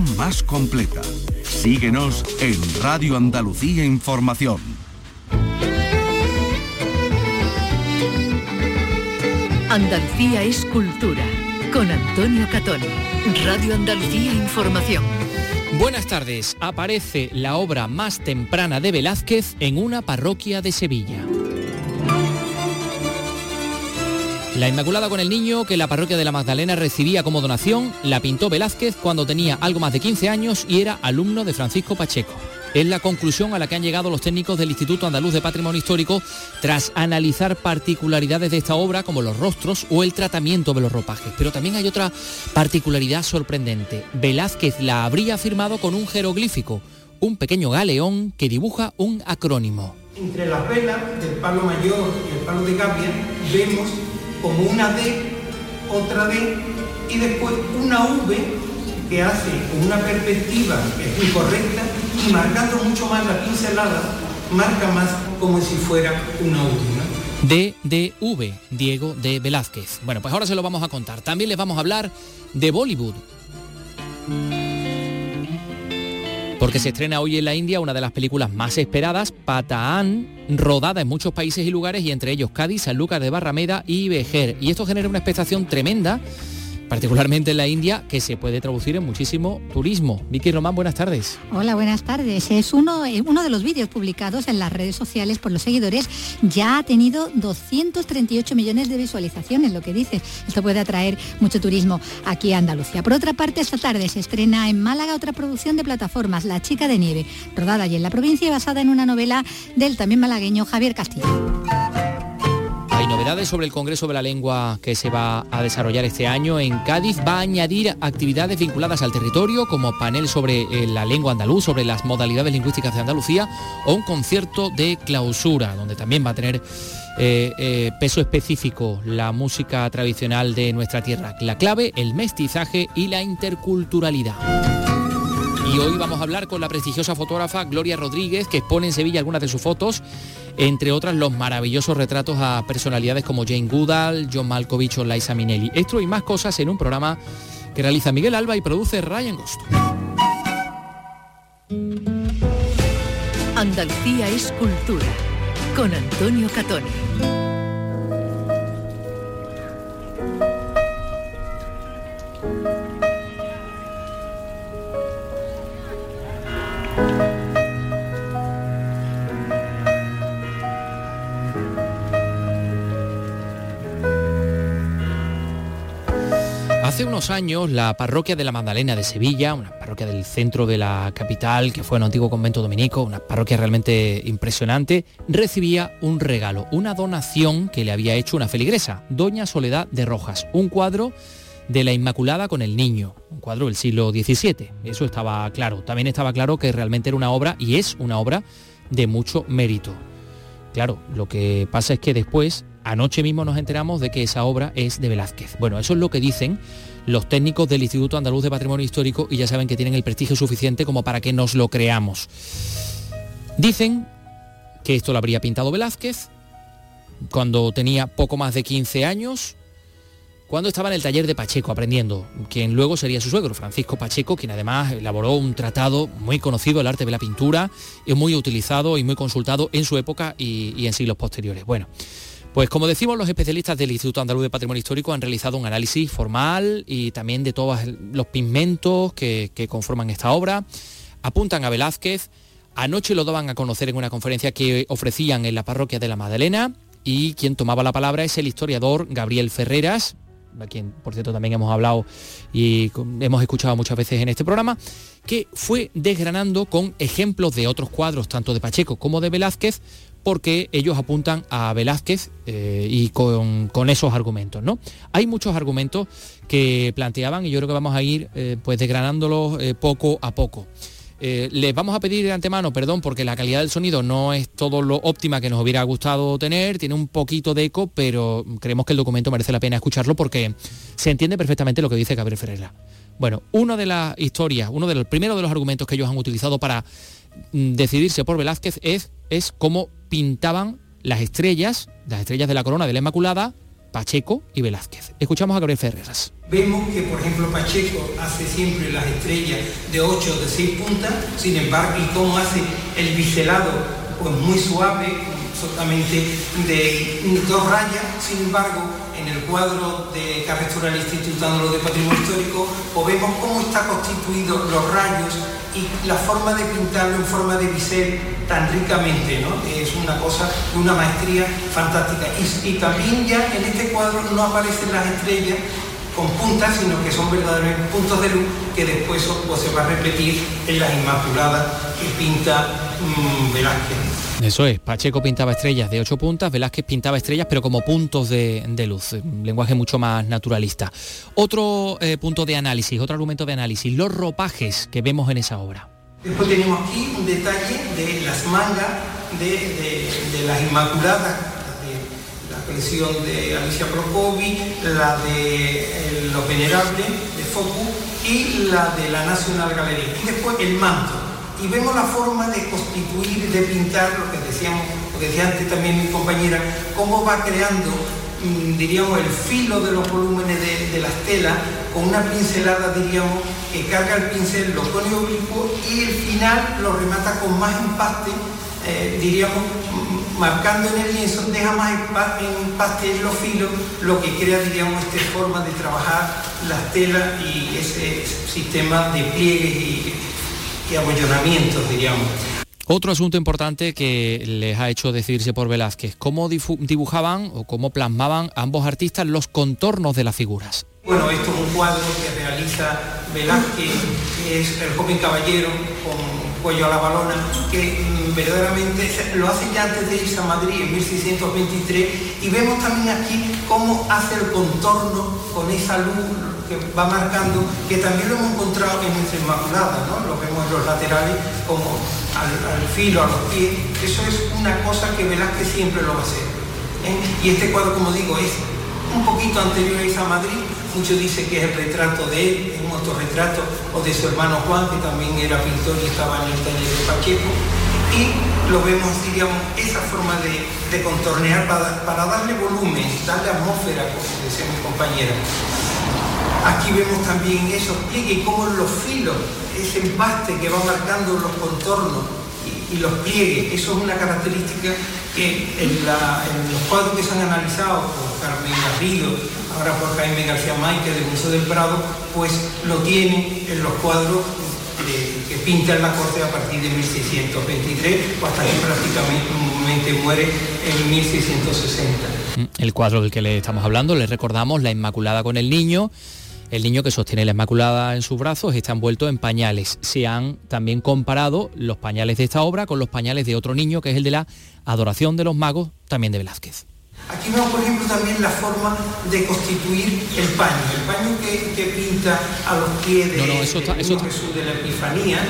más completa. Síguenos en Radio Andalucía Información. Andalucía es cultura. Con Antonio Catón. Radio Andalucía Información. Buenas tardes. Aparece la obra más temprana de Velázquez en una parroquia de Sevilla. La Inmaculada con el Niño, que la parroquia de la Magdalena recibía como donación, la pintó Velázquez cuando tenía algo más de 15 años y era alumno de Francisco Pacheco. Es la conclusión a la que han llegado los técnicos del Instituto Andaluz de Patrimonio Histórico tras analizar particularidades de esta obra como los rostros o el tratamiento de los ropajes. Pero también hay otra particularidad sorprendente. Velázquez la habría firmado con un jeroglífico, un pequeño galeón que dibuja un acrónimo. Entre las velas del palo mayor y el palo de gavia vemos como una D, otra D y después una V que hace una perspectiva que es muy correcta y marcando mucho más la pincelada, marca más como si fuera una de V, Diego de Velázquez. Bueno, pues ahora se lo vamos a contar. También les vamos a hablar de Bollywood porque se estrena hoy en la India una de las películas más esperadas, Pataan, rodada en muchos países y lugares y entre ellos Cádiz, Sanlúcar de Barrameda y Vejer. Y esto genera una expectación tremenda particularmente en la India, que se puede traducir en muchísimo turismo. Vicky Román, buenas tardes. Hola, buenas tardes. Es uno, eh, uno de los vídeos publicados en las redes sociales por los seguidores. Ya ha tenido 238 millones de visualizaciones, lo que dices. Esto puede atraer mucho turismo aquí a Andalucía. Por otra parte, esta tarde se estrena en Málaga otra producción de plataformas, La chica de nieve, rodada allí en la provincia y basada en una novela del también malagueño Javier Castillo. Sobre el Congreso de la Lengua que se va a desarrollar este año en Cádiz. Va a añadir actividades vinculadas al territorio como panel sobre eh, la lengua andaluz, sobre las modalidades lingüísticas de Andalucía o un concierto de clausura donde también va a tener eh, eh, peso específico la música tradicional de nuestra tierra. La clave, el mestizaje y la interculturalidad. Y hoy vamos a hablar con la prestigiosa fotógrafa Gloria Rodríguez, que expone en Sevilla algunas de sus fotos entre otras los maravillosos retratos a personalidades como Jane Goodall, John Malkovich o Liza Minnelli. Esto y más cosas en un programa que realiza Miguel Alba y produce Ryan Ghost. Andalucía es cultura, con Antonio Catoni. Hace unos años la parroquia de la Magdalena de Sevilla, una parroquia del centro de la capital, que fue un antiguo convento dominico, una parroquia realmente impresionante, recibía un regalo, una donación que le había hecho una feligresa, Doña Soledad de Rojas, un cuadro de la Inmaculada con el Niño, un cuadro del siglo XVII. Eso estaba claro. También estaba claro que realmente era una obra, y es una obra, de mucho mérito. Claro, lo que pasa es que después Anoche mismo nos enteramos de que esa obra es de Velázquez. Bueno, eso es lo que dicen los técnicos del Instituto Andaluz de Patrimonio Histórico y ya saben que tienen el prestigio suficiente como para que nos lo creamos. Dicen que esto lo habría pintado Velázquez cuando tenía poco más de 15 años, cuando estaba en el taller de Pacheco aprendiendo, quien luego sería su suegro, Francisco Pacheco, quien además elaboró un tratado muy conocido, el arte de la pintura, y muy utilizado y muy consultado en su época y, y en siglos posteriores. Bueno, pues como decimos, los especialistas del Instituto Andaluz de Patrimonio Histórico han realizado un análisis formal y también de todos los pigmentos que, conforman esta obra. Apuntan a Velázquez. Anoche lo daban a conocer en una conferencia que ofrecían en la parroquia de la Madalena y quien tomaba la palabra es el historiador Gabriel Ferreras, a quien por cierto también hemos hablado y hemos escuchado muchas veces en este programa, que fue desgranando con ejemplos de otros cuadros, tanto de Pacheco como de Velázquez, porque ellos apuntan a Velázquez eh, y con, esos argumentos. ¿no? Hay muchos argumentos que planteaban y yo creo que vamos a ir eh, pues desgranándolos eh, poco a poco. les vamos a pedir de antemano perdón porque la calidad del sonido no es todo lo óptima que nos hubiera gustado tener, tiene un poquito de eco, pero creemos que el documento merece la pena escucharlo porque se entiende perfectamente lo que dice Gabriel Ferreira. Bueno, una de las historias, uno de los primeros de los argumentos que ellos han utilizado para mm, decidirse por Velázquez es, es cómo pintaban las estrellas, las estrellas de la corona de la Inmaculada, Pacheco y Velázquez. Escuchamos a Gabriel Ferreras. Vemos que, por ejemplo, Pacheco hace siempre las estrellas de 8 de 6 puntas, sin embargo, y cómo hace el biselado, pues muy suave, solamente de dos rayas, sin embargo, en el cuadro de Carretura del Instituto de Patrimonio Histórico, pues vemos cómo está constituido los rayos y la forma de pintarlo en forma de bisel tan ricamente, ¿no? Es una cosa, una maestría fantástica. Y, también ya en este cuadro no aparecen las estrellas con puntas, sino que son verdaderos puntos de luz que después se va a repetir en las Inmaculadas que pinta mmm, Velázquez. Eso es, Pacheco pintaba estrellas de ocho puntas, Velázquez pintaba estrellas pero como puntos de, luz, un lenguaje mucho más naturalista. Otro eh, punto de análisis, otro argumento de análisis, los ropajes que vemos en esa obra. Después tenemos aquí un detalle de las mangas de, las Inmaculadas, de la colección de Alicia Procovi, la de eh, Los Venerables de Focus y la de la National Gallery. Y después el manto y vemos la forma de constituir, de pintar, lo que decíamos, lo que decía antes también mi compañera, cómo va creando, mm, diríamos, el filo de los volúmenes de, las telas con una pincelada, diríamos, que carga el pincel, lo pone oblicuo y el final lo remata con más empaste, eh, diríamos, mm, marcando en el lienzo, deja más empaste en los filos, lo que crea, diríamos, esta forma de trabajar las telas y ese sistema de pliegues y y diríamos. Otro asunto importante que les ha hecho decidirse por Velázquez, cómo dibujaban o cómo plasmaban ambos artistas los contornos de las figuras. Bueno, esto es un cuadro que realiza Velázquez, que es el joven caballero con cuello a la balona, que mm, verdaderamente lo hace ya antes de irse a Madrid en 1623 y vemos también aquí cómo hace el contorno con esa luz va marcando, que también lo hemos encontrado en nuestra Inmaculada, ¿no? lo vemos en los laterales como al, filo, a los pies, eso es una cosa que Velázquez siempre lo va a hacer. ¿eh? Y este cuadro, como digo, es un poquito anterior a esa Madrid, muchos dicen que es el retrato de él, un autorretrato, o de su hermano Juan, que también era pintor y estaba en el taller de Pacheco, y lo vemos, diríamos, esa forma de, contornear para, para, darle volumen, darle atmósfera, como decía mi compañera. Aquí vemos también esos pliegues y cómo los filos, ese empaste que va marcando los contornos y, los pliegues, eso es una característica que en, los cuadros que se han analizado por Carmen Garrido, ahora por Jaime García Maite del Museo del Prado, pues lo tiene en los cuadros que pinta en la corte a partir de 1623 o hasta que prácticamente muere en 1660. El cuadro del que le estamos hablando, le recordamos, La Inmaculada con el Niño, el niño que sostiene la Inmaculada en sus brazos está envuelto en pañales. Se han también comparado los pañales de esta obra con los pañales de otro niño, que es el de la Adoración de los Magos, también de Velázquez. Aquí vemos, por ejemplo, también la forma de constituir el paño, el paño que, pinta a los pies de, Jesús de la Epifanía,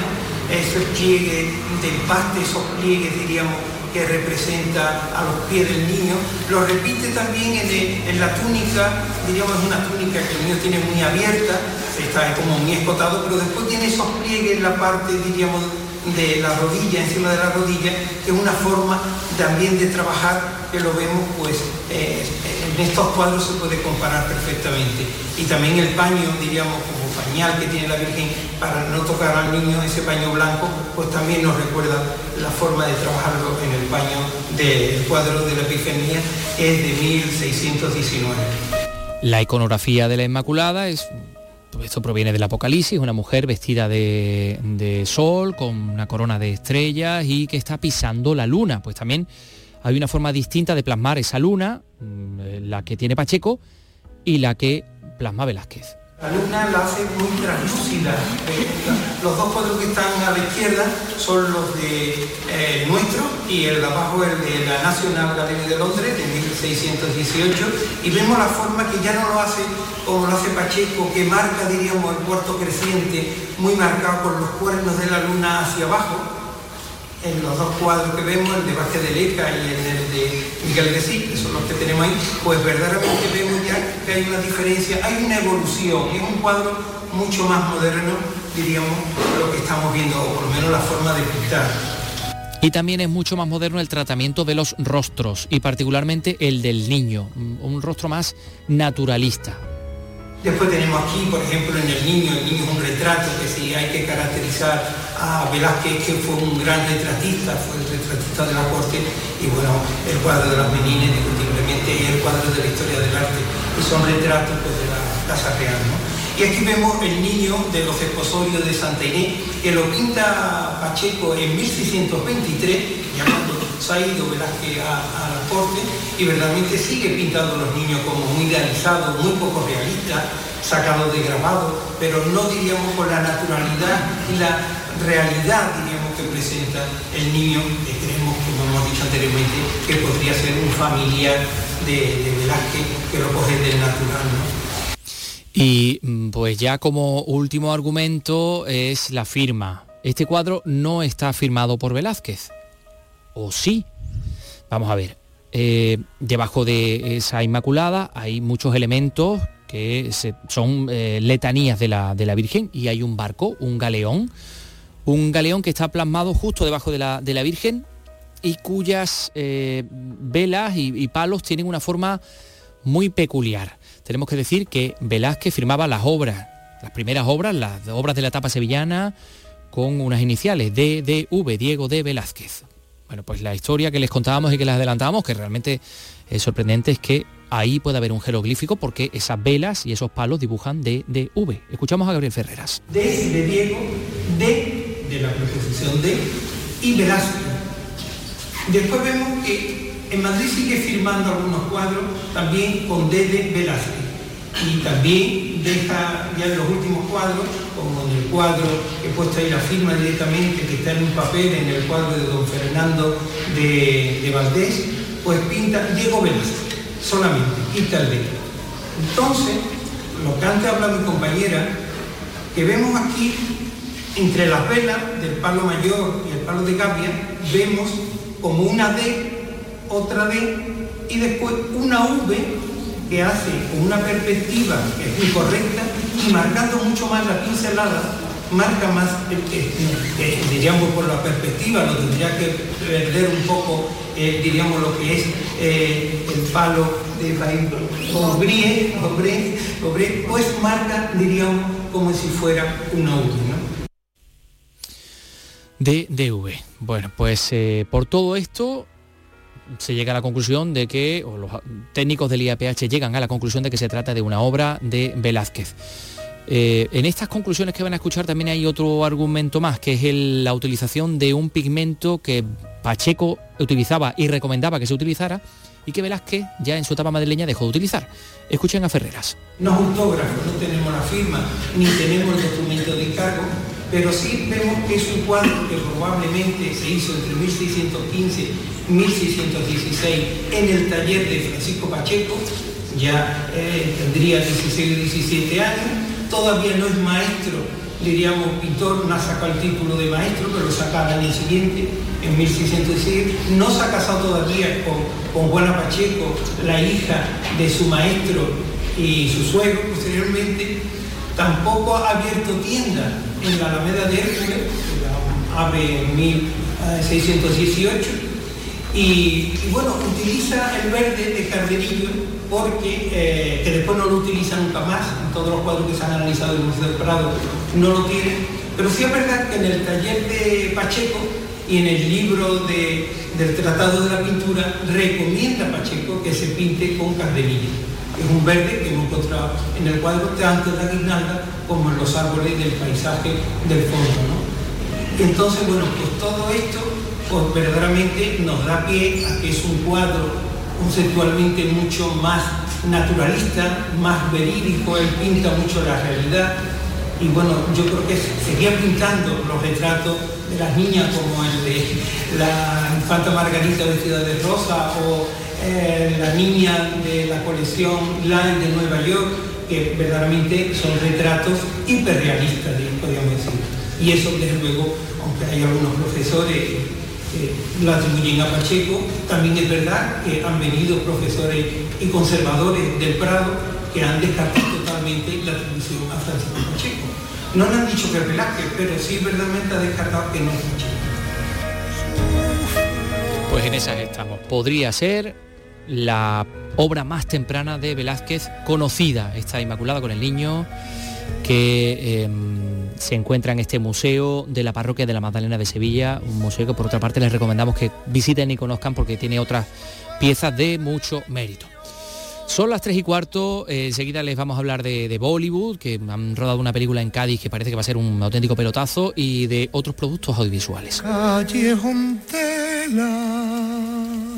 esos pliegues de empaste, esos pliegues, diríamos, que representa a los pies del niño, lo repite también en, la túnica, diríamos una túnica que el niño tiene muy abierta, está como muy escotado, pero después tiene esos pliegues en la parte, diríamos, de la rodilla, encima de la rodilla, que es una forma también de trabajar que lo vemos pues eh, en estos cuadros se puede comparar perfectamente. Y también el paño, diríamos, como pañal que tiene la Virgen para no tocar al niño ese paño blanco, pues también nos recuerda la forma de trabajarlo en el paño del cuadro de la Epifanía, es de 1619. La iconografía de la Inmaculada es esto proviene del Apocalipsis, una mujer vestida de, sol, con una corona de estrellas y que está pisando la luna. Pues también hay una forma distinta de plasmar esa luna, mm, la que tiene Pacheco y la que plasma Velázquez. La luna la hace muy translúcida. Los dos cuadros que están a la izquierda son los de eh, nuestro y el de abajo el de la National Gallery de Londres de 1618 y vemos la forma que ya no lo hace como lo hace Pacheco, que marca, diríamos, el cuarto creciente muy marcado con los cuernos de la luna hacia abajo en los dos cuadros que vemos, el de Vázquez de Leca y el de Miguel Gesí, que son los que tenemos ahí, pues verdaderamente vemos ya que hay una diferencia, hay una evolución, es un cuadro mucho más moderno, diríamos, lo que estamos viendo, o por lo menos la forma de pintar. Y también es mucho más moderno el tratamiento de los rostros y particularmente el del niño, un rostro más naturalista. Después tenemos aquí, por ejemplo, en el niño, el niño es un retrato que si hay que caracterizar a Velázquez, que fue un gran retratista, fue el retratista de la corte, y bueno, el cuadro de las meninas, indiscutiblemente, y el cuadro de la historia del arte, y son retratos pues, de la Casa Real. Y aquí vemos el niño de los esposorios de Santa Inés, que lo pinta Pacheco en 1623, ya se ha ido Velázquez a, la corte, y verdaderamente sigue pintando a los niños como muy idealizados, muy poco realistas, sacados de grabado, pero no diríamos con la naturalidad y la realidad, diríamos, que presenta el niño, que creemos, como hemos dicho anteriormente, que podría ser un familiar de, Velázquez que lo coge del natural. Y mm, pues ya como último argumento es la firma. Este cuadro no está firmado por Velázquez. ¿O sí? Vamos a ver. Eh, debajo de esa Inmaculada hay muchos elementos que son eh, letanías de la, de la, Virgen y hay un barco, un galeón, un galeón que está plasmado justo debajo de la, de la Virgen y cuyas eh, velas y palos tienen una forma muy peculiar tenemos que decir que Velázquez firmaba las obras, las primeras obras, las obras de la etapa sevillana, con unas iniciales, DDV, Diego de Velázquez. Bueno, pues la historia que les contábamos y que les adelantábamos, que realmente es sorprendente, es que ahí puede haber un jeroglífico porque esas velas y esos palos dibujan DDV. Escuchamos a Gabriel Ferreras. D de Diego, D de la preposición de y Velázquez. Después vemos que en Madrid sigue firmando algunos cuadros también con D de Velázquez y también deja ya en los últimos cuadros, como en el cuadro he puesto ahí la firma directamente, que está en un papel, en el cuadro de don Fernando de, Valdés, pues pinta Diego Velázquez, solamente, quita el D. Entonces, lo que antes habla mi compañera, que vemos aquí, entre las velas del palo mayor y el palo de Gavia, vemos como una D otra vez y después una V que hace con una perspectiva que muy correcta y marcando mucho más la pincelada, marca más, diríamos por la perspectiva, lo tendría que perder un poco, eh, diríamos lo que es eh, el palo de Obrie, pues marca, diríamos, como si fuera una V. De DV. Bueno, pues eh, por todo esto se llega a la conclusión de que, o los técnicos del IAPH llegan a la conclusión de que se trata de una obra de Velázquez. Eh, en estas conclusiones que van a escuchar también hay otro argumento más, que es la utilización de un pigmento que Pacheco utilizaba y recomendaba que se utilizara y que Velázquez ya en su etapa madrileña dejó de utilizar. Escuchen a Ferreras. No autógrafo, no tenemos la firma, ni tenemos el documento de encargo, pero sí vemos que es un cuadro que probablemente se hizo entre 1615 y 1616 en el taller de Francisco Pacheco, ya eh, tendría 16 o 17 años, todavía no es maestro, diríamos pintor, no ha sacado el título de maestro, pero lo saca al año siguiente, en 1617, no se ha casado todavía con, con Juana Pacheco, la hija de su maestro y su suegro posteriormente, tampoco ha abierto tienda en la Alameda de Hércules, en 1618, y, bueno, utiliza el verde de Cardenillo porque, eh, que después no lo utiliza nunca más, en todos los cuadros que se han analizado en el Museo del Prado no lo tiene, pero sí es verdad que en el taller de Pacheco y en el libro del Tratado de la Pintura recomienda a Pacheco que se pinte con Cardenillo es un verde que hemos encontrado en el cuadro tanto en la guirnalda como en los árboles del paisaje del fondo. Entonces, bueno, pues todo esto pues, verdaderamente nos da pie a que es un cuadro conceptualmente mucho más naturalista, más verídico, él pinta mucho la realidad y bueno, yo creo que seguía pintando los retratos de las niñas como el de la infanta Margarita vestida de rosa o eh, la niña de la colección Line de Nueva York, que verdaderamente son retratos hiperrealistas, podríamos decir. Y eso, desde luego, aunque hay algunos profesores que lo atribuyen a Pacheco, también es verdad que han venido profesores y conservadores del Prado que han descartado totalmente la atribución a Francisco Pacheco. No le han dicho que es pero sí verdaderamente ha descartado que no es Pacheco. Pues en esas estamos. Podría ser la obra más temprana de Velázquez conocida, esta Inmaculada con el Niño, que em, se encuentra en este museo de la parroquia de la Magdalena de Sevilla, un museo que por otra parte les recomendamos que visiten y conozcan porque tiene otras piezas de mucho mérito. Son las 3 y cuarto, eh, enseguida les vamos a hablar de, Bollywood, que han rodado una película en Cádiz que parece que va a ser un auténtico pelotazo, y de otros productos audiovisuales.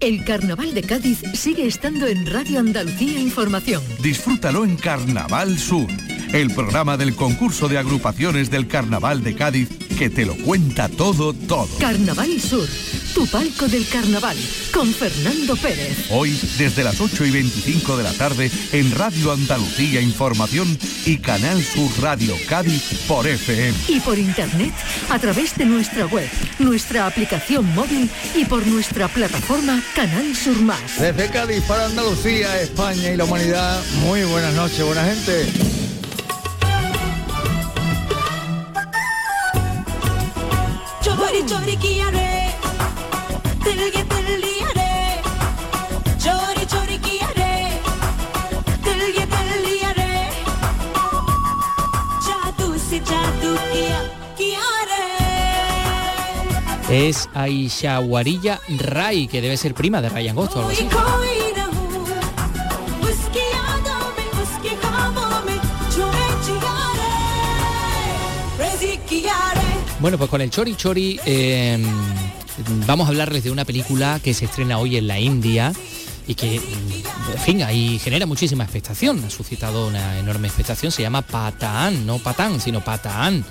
El Carnaval de Cádiz sigue estando en Radio Andalucía Información. Disfrútalo en Carnaval Sur, el programa del concurso de agrupaciones del Carnaval de Cádiz que te lo cuenta todo, todo. Carnaval Sur, tu palco del carnaval, con Fernando Pérez. Hoy, desde las 8 y 25 de la tarde, en Radio Andalucía Información y Canal Sur Radio Cádiz por FM. Y por internet, a través de nuestra web, nuestra aplicación móvil y por nuestra plataforma Canal Sur Más. Desde Cádiz para Andalucía, España y la humanidad, muy buenas noches, buena gente. Es Aisha Warilla Rai, que debe ser prima de Ryan Ghost o algo así. Bueno, pues con el Chori Chori em, vamos a hablarles de una película que se estrena hoy en la India y que, en fin, ahí genera muchísima expectación, ha suscitado una enorme expectación, se llama Pataan, no Patán, sino Pataan.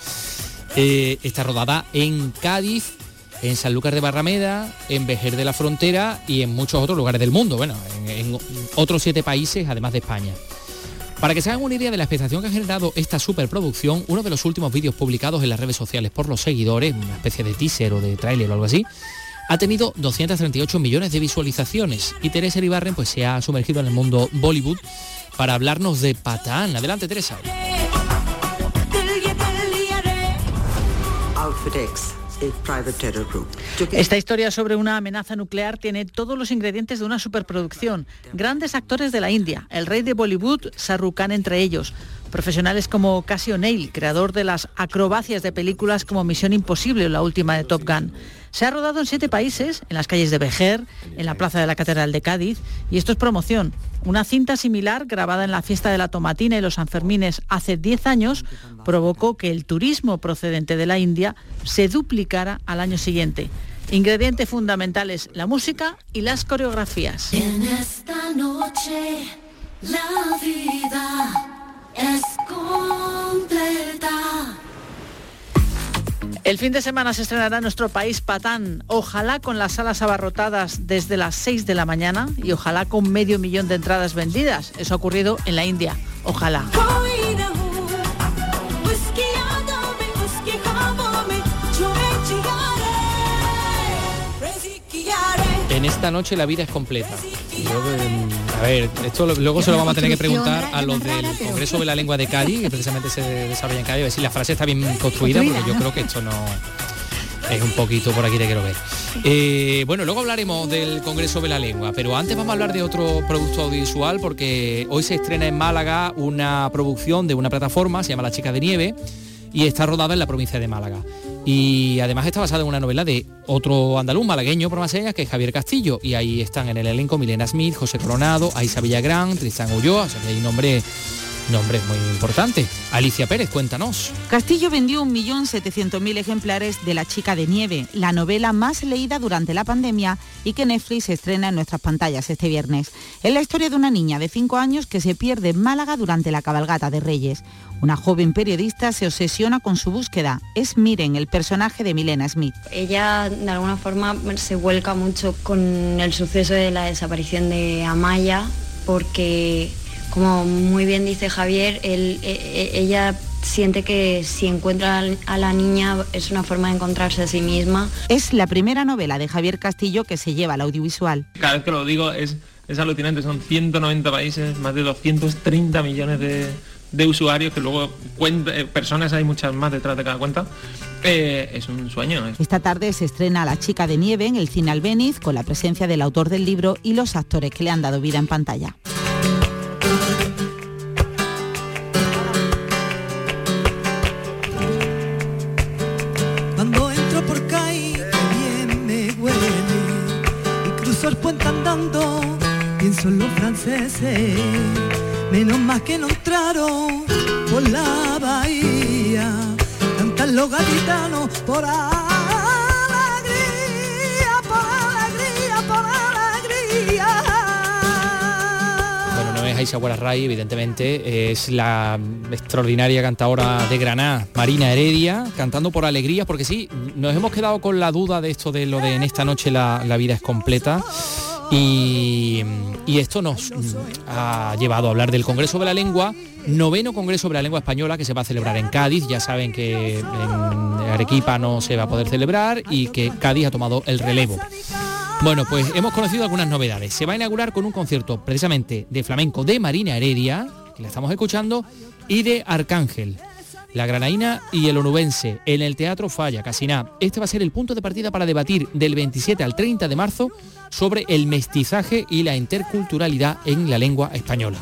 Eh, está rodada en Cádiz, en Sanlúcar de Barrameda, en Vejer de la Frontera y en muchos otros lugares del mundo, bueno, en otros siete países además de España. Para que se hagan una idea de la expectación que ha generado esta superproducción, uno de los últimos vídeos publicados en las redes sociales por los seguidores, una especie de teaser o de tráiler o algo así, ha tenido 238 millones de visualizaciones y Teresa Ibarren pues se ha sumergido en el mundo Bollywood para hablarnos de Patán. Adelante Teresa. Esta historia sobre una amenaza nuclear tiene todos los ingredientes de una superproducción. Grandes actores de la India, el rey de Bollywood, Shahrukh Khan entre ellos. Profesionales como Cassie O'Neill, creador de las acrobacias de películas como Misión Imposible o la última de Top Gun. Se ha rodado en siete países, en las calles de Vejer, en la plaza de la Catedral de Cádiz, y esto es promoción. Una cinta similar, grabada en la fiesta de la Tomatina y los Sanfermines hace 10 años, provocó que el turismo procedente de la India se duplicara al año siguiente. Ingredientes fundamentales, la música y las coreografías. En esta noche la vida es completa. El fin de semana se estrenará en nuestro país Patán, ojalá con las salas abarrotadas desde las 6 de la mañana y ojalá con medio millón de entradas vendidas. Eso ha ocurrido en la India, ojalá. En esta noche la vida es completa. a ver, esto luego se lo vamos a tener que preguntar a los del Congreso de la Lengua de Cádiz, que precisamente se desarrolla en Cádiz, a ver si la frase está bien construida, porque yo creo que esto no es un poquito por aquí te quiero ver. Eh, bueno, luego hablaremos del Congreso de la Lengua, pero antes vamos a hablar de otro producto audiovisual porque hoy se estrena en Málaga una producción de una plataforma, se llama La Chica de Nieve, y está rodada en la provincia de Málaga. Y además está basada en una novela de otro andaluz malagueño por más señas, que es Javier Castillo. Y ahí están en el elenco Milena Smith, José Coronado, Aisa Villagrán, Tristan Ulloa, o sea que hay nombre nombre muy importante. Alicia Pérez, cuéntanos. Castillo vendió 1.700.000 ejemplares de La chica de nieve, la novela más leída durante la pandemia y que Netflix estrena en nuestras pantallas este viernes. Es la historia de una niña de 5 años que se pierde en Málaga durante la cabalgata de Reyes. Una joven periodista se obsesiona con su búsqueda. Es Miren, el personaje de Milena Smith. Ella de alguna forma se vuelca mucho con el suceso de la desaparición de Amaya porque, como muy bien dice Javier, e, e, ella siente que si encuentra a la niña es una forma de encontrarse a sí misma. Es la primera novela de Javier Castillo que se lleva al audiovisual. Cada vez que lo digo es, es alucinante, son 190 países, más de 230 millones de de usuarios que luego cuenta, eh, personas hay muchas más detrás de cada cuenta. eh, es un sueño. Esta tarde se estrena La chica de nieve en el cine Albeniz con la presencia del autor del libro y los actores que le han dado vida en pantalla. Pienso en los franceses. Menos más que no entraron por la bahía. Cantan los gaditanos por alegría, por alegría, por alegría. Bueno, no es Aisha Guararray, evidentemente, es la extraordinaria cantadora de Granada, Marina Heredia, cantando por alegría, porque sí, nos hemos quedado con la duda de esto de lo de en esta noche la, la vida es completa. Y, esto nos mm, ha llevado a hablar del Congreso de la Lengua, noveno Congreso de la Lengua Española que se va a celebrar en Cádiz. Ya saben que en Arequipa no se va a poder celebrar y que Cádiz ha tomado el relevo. Bueno, pues hemos conocido algunas novedades. Se va a inaugurar con un concierto precisamente de flamenco de Marina Heredia, que la estamos escuchando, y de Arcángel, la granaína y el onubense, en el Teatro Falla, Casiná. Este va a ser el punto de partida para debatir del 27 al 30 de marzo sobre el mestizaje y la interculturalidad en la lengua española.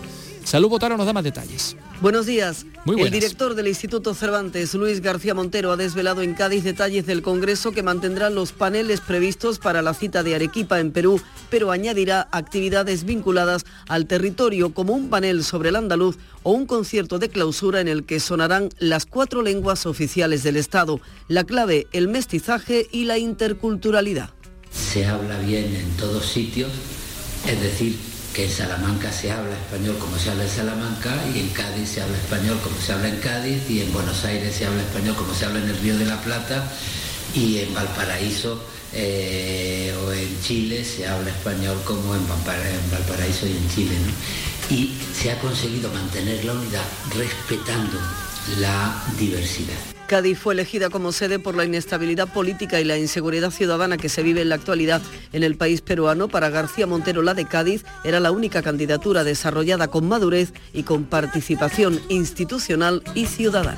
Salud Botaro nos da más detalles. Buenos días. Muy el director del Instituto Cervantes, Luis García Montero, ha desvelado en Cádiz detalles del Congreso que mantendrá los paneles previstos para la cita de Arequipa en Perú, pero añadirá actividades vinculadas al territorio como un panel sobre el andaluz o un concierto de clausura en el que sonarán las cuatro lenguas oficiales del Estado. La clave, el mestizaje y la interculturalidad. se habla bien en todos sitios, es decir, que en Salamanca se habla español como se habla en Salamanca y en Cádiz se habla español como se habla en Cádiz y en Buenos Aires se habla español como se habla en el Río de la Plata y en Valparaíso eh, o en Chile se habla español como en, Valpara- en Valparaíso y en Chile. ¿no? Y se ha conseguido mantener la unidad respetando la diversidad. Cádiz fue elegida como sede por la inestabilidad política y la inseguridad ciudadana que se vive en la actualidad en el país peruano. Para García Montero, la de Cádiz era la única candidatura desarrollada con madurez y con participación institucional y ciudadana.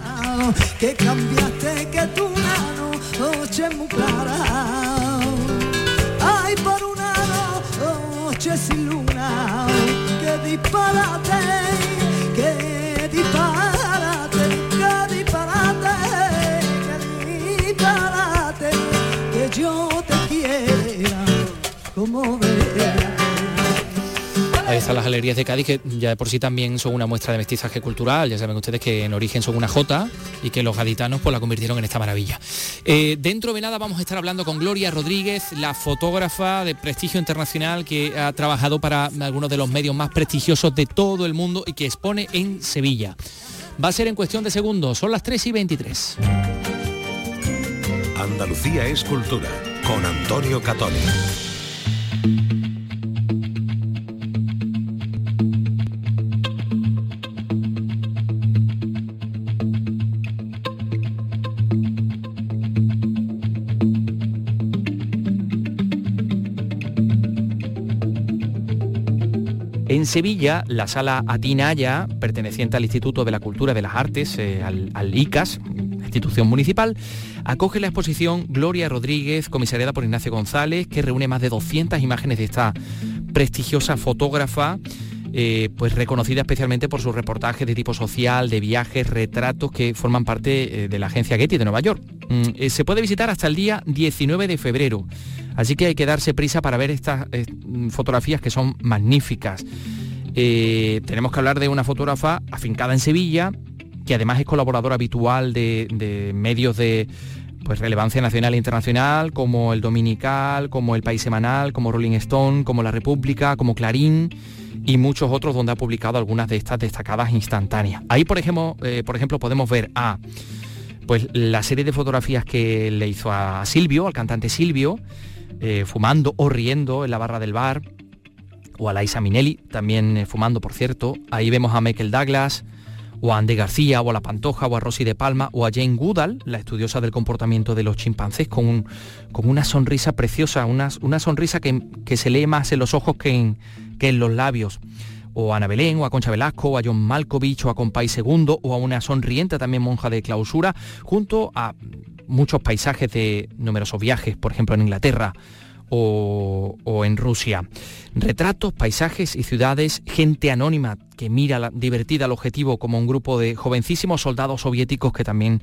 Las galerías de Cádiz, que ya de por sí también son una muestra de mestizaje cultural. Ya saben ustedes que en origen son una J y que los gaditanos pues, la convirtieron en esta maravilla. Eh, dentro de nada vamos a estar hablando con Gloria Rodríguez, la fotógrafa de prestigio internacional que ha trabajado para algunos de los medios más prestigiosos de todo el mundo y que expone en Sevilla. Va a ser en cuestión de segundos, son las 3 y 23. Andalucía es cultura con Antonio Catoni. Sevilla, la sala Atinaya, perteneciente al Instituto de la Cultura y de las Artes, eh, al, al ICAS, institución municipal, acoge la exposición Gloria Rodríguez, comisariada por Ignacio González, que reúne más de 200 imágenes de esta prestigiosa fotógrafa, eh, pues reconocida especialmente por sus reportajes de tipo social, de viajes, retratos que forman parte eh, de la agencia Getty de Nueva York. Mm, eh, se puede visitar hasta el día 19 de febrero, así que hay que darse prisa para ver estas fotografías que son magníficas. Tenemos que hablar de una fotógrafa afincada en Sevilla, que además es colaboradora habitual de medios de pues, relevancia nacional e internacional, como el Dominical, como el País Semanal, como Rolling Stone, como La República, como Clarín y muchos otros donde ha publicado algunas de estas destacadas instantáneas. Ahí, por ejemplo, eh, por ejemplo podemos ver a pues, la serie de fotografías que le hizo a Silvio, al cantante Silvio, eh, fumando o riendo en la barra del bar, o a Laisa Minelli, también eh, fumando, por cierto. Ahí vemos a Michael Douglas, o a Andy García, o a La Pantoja, o a Rosy de Palma, o a Jane Goodall, la estudiosa del comportamiento de los chimpancés, con, un- con una sonrisa preciosa, una, una sonrisa que, que se lee más en los ojos que en, que en los labios. o a Ana Belén, o a Concha Velasco, o a John Malkovich, o a Compay II, o a una sonriente también monja de clausura, junto a muchos paisajes de numerosos viajes, por ejemplo en Inglaterra o, en Rusia. Retratos, paisajes y ciudades, gente anónima que mira la, divertida al objetivo como un grupo de jovencísimos soldados soviéticos que también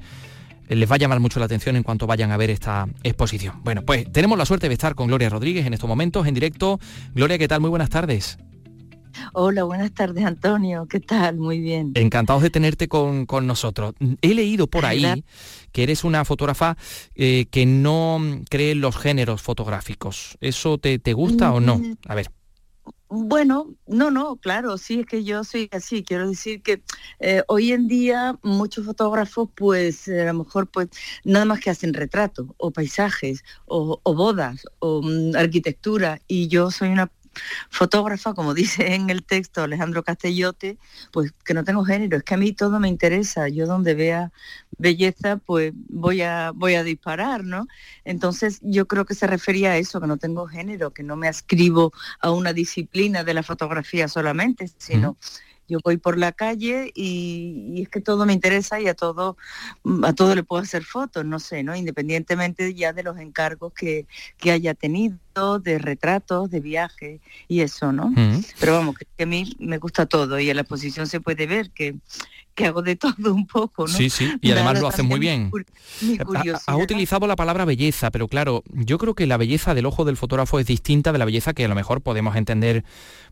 les va a llamar mucho la atención en cuanto vayan a ver esta exposición. Bueno, pues tenemos la suerte de estar con Gloria Rodríguez en estos momentos en directo. Gloria, ¿qué tal? Muy buenas tardes. Hola, buenas tardes Antonio, ¿qué tal? Muy bien. Encantados de tenerte con, con nosotros. He leído por ahí que eres una fotógrafa eh, que no cree en los géneros fotográficos. ¿Eso te, te gusta o no? Mm. A ver. Bueno, no, no, claro, sí, es que yo soy así. Quiero decir que eh, hoy en día muchos fotógrafos, pues a lo mejor, pues nada más que hacen retratos o paisajes o, o bodas o mm, arquitectura y yo soy una fotógrafa, como dice en el texto Alejandro Castellote, pues que no tengo género, es que a mí todo me interesa, yo donde vea belleza, pues voy a, voy a disparar, ¿no? Entonces yo creo que se refería a eso, que no tengo género, que no me ascribo a una disciplina de la fotografía solamente, sino yo voy por la calle y, y, es que todo me interesa y a todo a todo le puedo hacer fotos, no sé, ¿no? Independientemente ya de los encargos que, que haya tenido, de retratos, de viajes y eso, ¿no? Pero vamos, que, a mí me gusta todo y en la exposición se puede ver que, que hago de todo un poco, ¿no? Sí, sí, y además lo haces muy bien. mi Ha-. Has utilizado la palabra belleza, pero claro, yo creo que la belleza del ojo del fotógrafo es distinta de la belleza que a lo mejor podemos entender,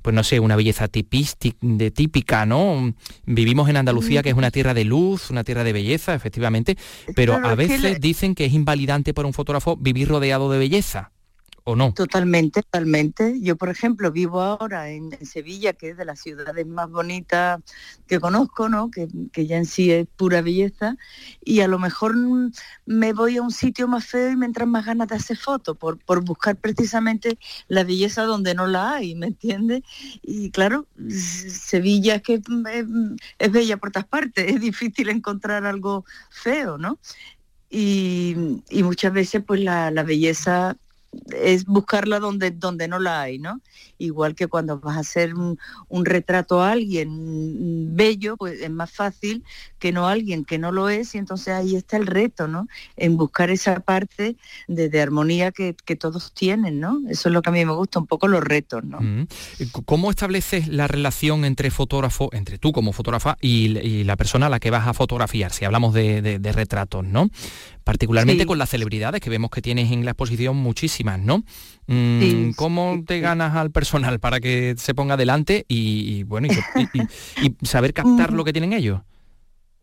pues no sé, una belleza tipístic- de típica, ¿no? Vivimos en Andalucía, que es una tierra de luz, una tierra de belleza, efectivamente, pero Claro, a que veces dicen que es invalidante para un fotógrafo vivir rodeado de belleza, ¿o no? Totalmente, totalmente. Yo, por ejemplo, vivo ahora en, Sevilla, que es de las ciudades más bonitas que conozco, ¿no? Que, que ya en sí es pura belleza, y a lo mejor mm, me voy a un sitio más feo y me entran más ganas de hacer fotos, por, por buscar precisamente la belleza donde no la hay, ¿me entiendes? Y claro, Sevilla es que es, es bella por todas partes, es difícil encontrar algo feo, ¿no? Y, y muchas veces pues la, la belleza es buscarla donde, donde no la hay, ¿no? Igual que cuando vas a hacer un, un retrato a alguien bello, pues es más fácil que no alguien que no lo es, y entonces ahí está el reto, ¿no? En buscar esa parte de, de armonía que, que todos tienen, ¿no? Eso es lo que a mí me gusta, un poco los retos, ¿no? Mm. ¿Cómo estableces la relación entre fotógrafo, entre tú como fotógrafa y, y la persona a la que vas a fotografiar? Si hablamos de, de- de retratos, ¿no? Particularmente Sí. con las celebridades que vemos que tienes en la exposición muchísimas, ¿no? Mm, Sí, ¿Cómo te ganas al personal para que se ponga delante y, y, bueno y, y- y- y saber captar lo que tienen ellos?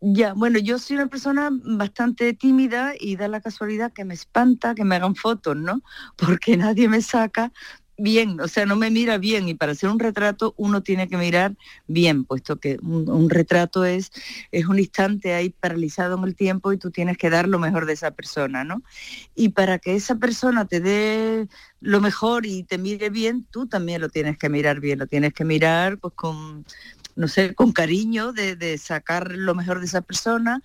Ya, bueno, yo soy una persona bastante tímida y da la casualidad que me espanta que me hagan fotos, ¿no? Porque nadie me saca bien, o sea, no me mira bien y para hacer un retrato uno tiene que mirar bien, puesto que un, retrato es, es un instante ahí paralizado en el tiempo y tú tienes que dar lo mejor de esa persona, ¿no? Y para que esa persona te dé lo mejor y te mire bien, tú también lo tienes que mirar bien, lo tienes que mirar pues con, no sé, con cariño de sacar lo mejor de esa persona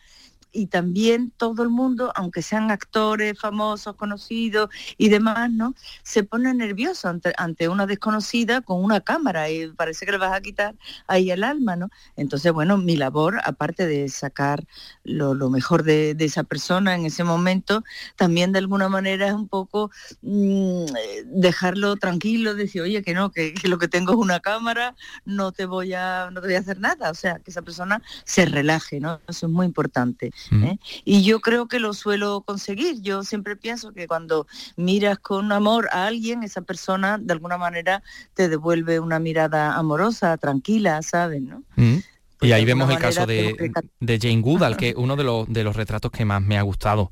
y también todo el mundo, aunque sean actores famosos, conocidos y demás, ¿no? Se pone nervioso ante, ante una desconocida con una cámara y parece que le vas a quitar ahí el alma, ¿no? Entonces, bueno, mi labor, aparte de sacar lo, lo mejor de, esa persona en ese momento, también de alguna manera es un poco mm, dejarlo tranquilo, decir, oye, que no, que, que lo que tengo es una cámara, no te voy a, no te voy a hacer nada, o sea, que esa persona se relaje, ¿no? Eso es muy importante. ¿Eh? Y yo creo que lo suelo conseguir. Yo siempre pienso que cuando miras con amor a alguien, esa persona de alguna manera te devuelve una mirada amorosa, tranquila, ¿sabes? ¿no? Mm. Y ahí vemos el caso de, de Jane Goodall, que es uno de los, de los retratos que más me ha gustado.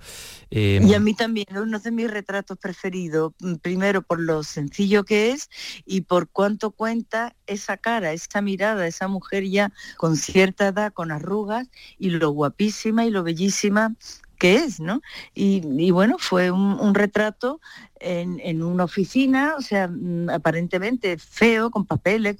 Eh, Y a mí también, uno de mis retratos preferidos, mm, primero por lo sencillo que es y por cuánto cuenta esa cara, esa mirada, esa mujer ya con cierta edad, con arrugas y lo guapísima y lo bellísima que es, ¿no? Y, y bueno, fue un, un retrato en, en una oficina, o sea, mm, aparentemente feo, con papeles,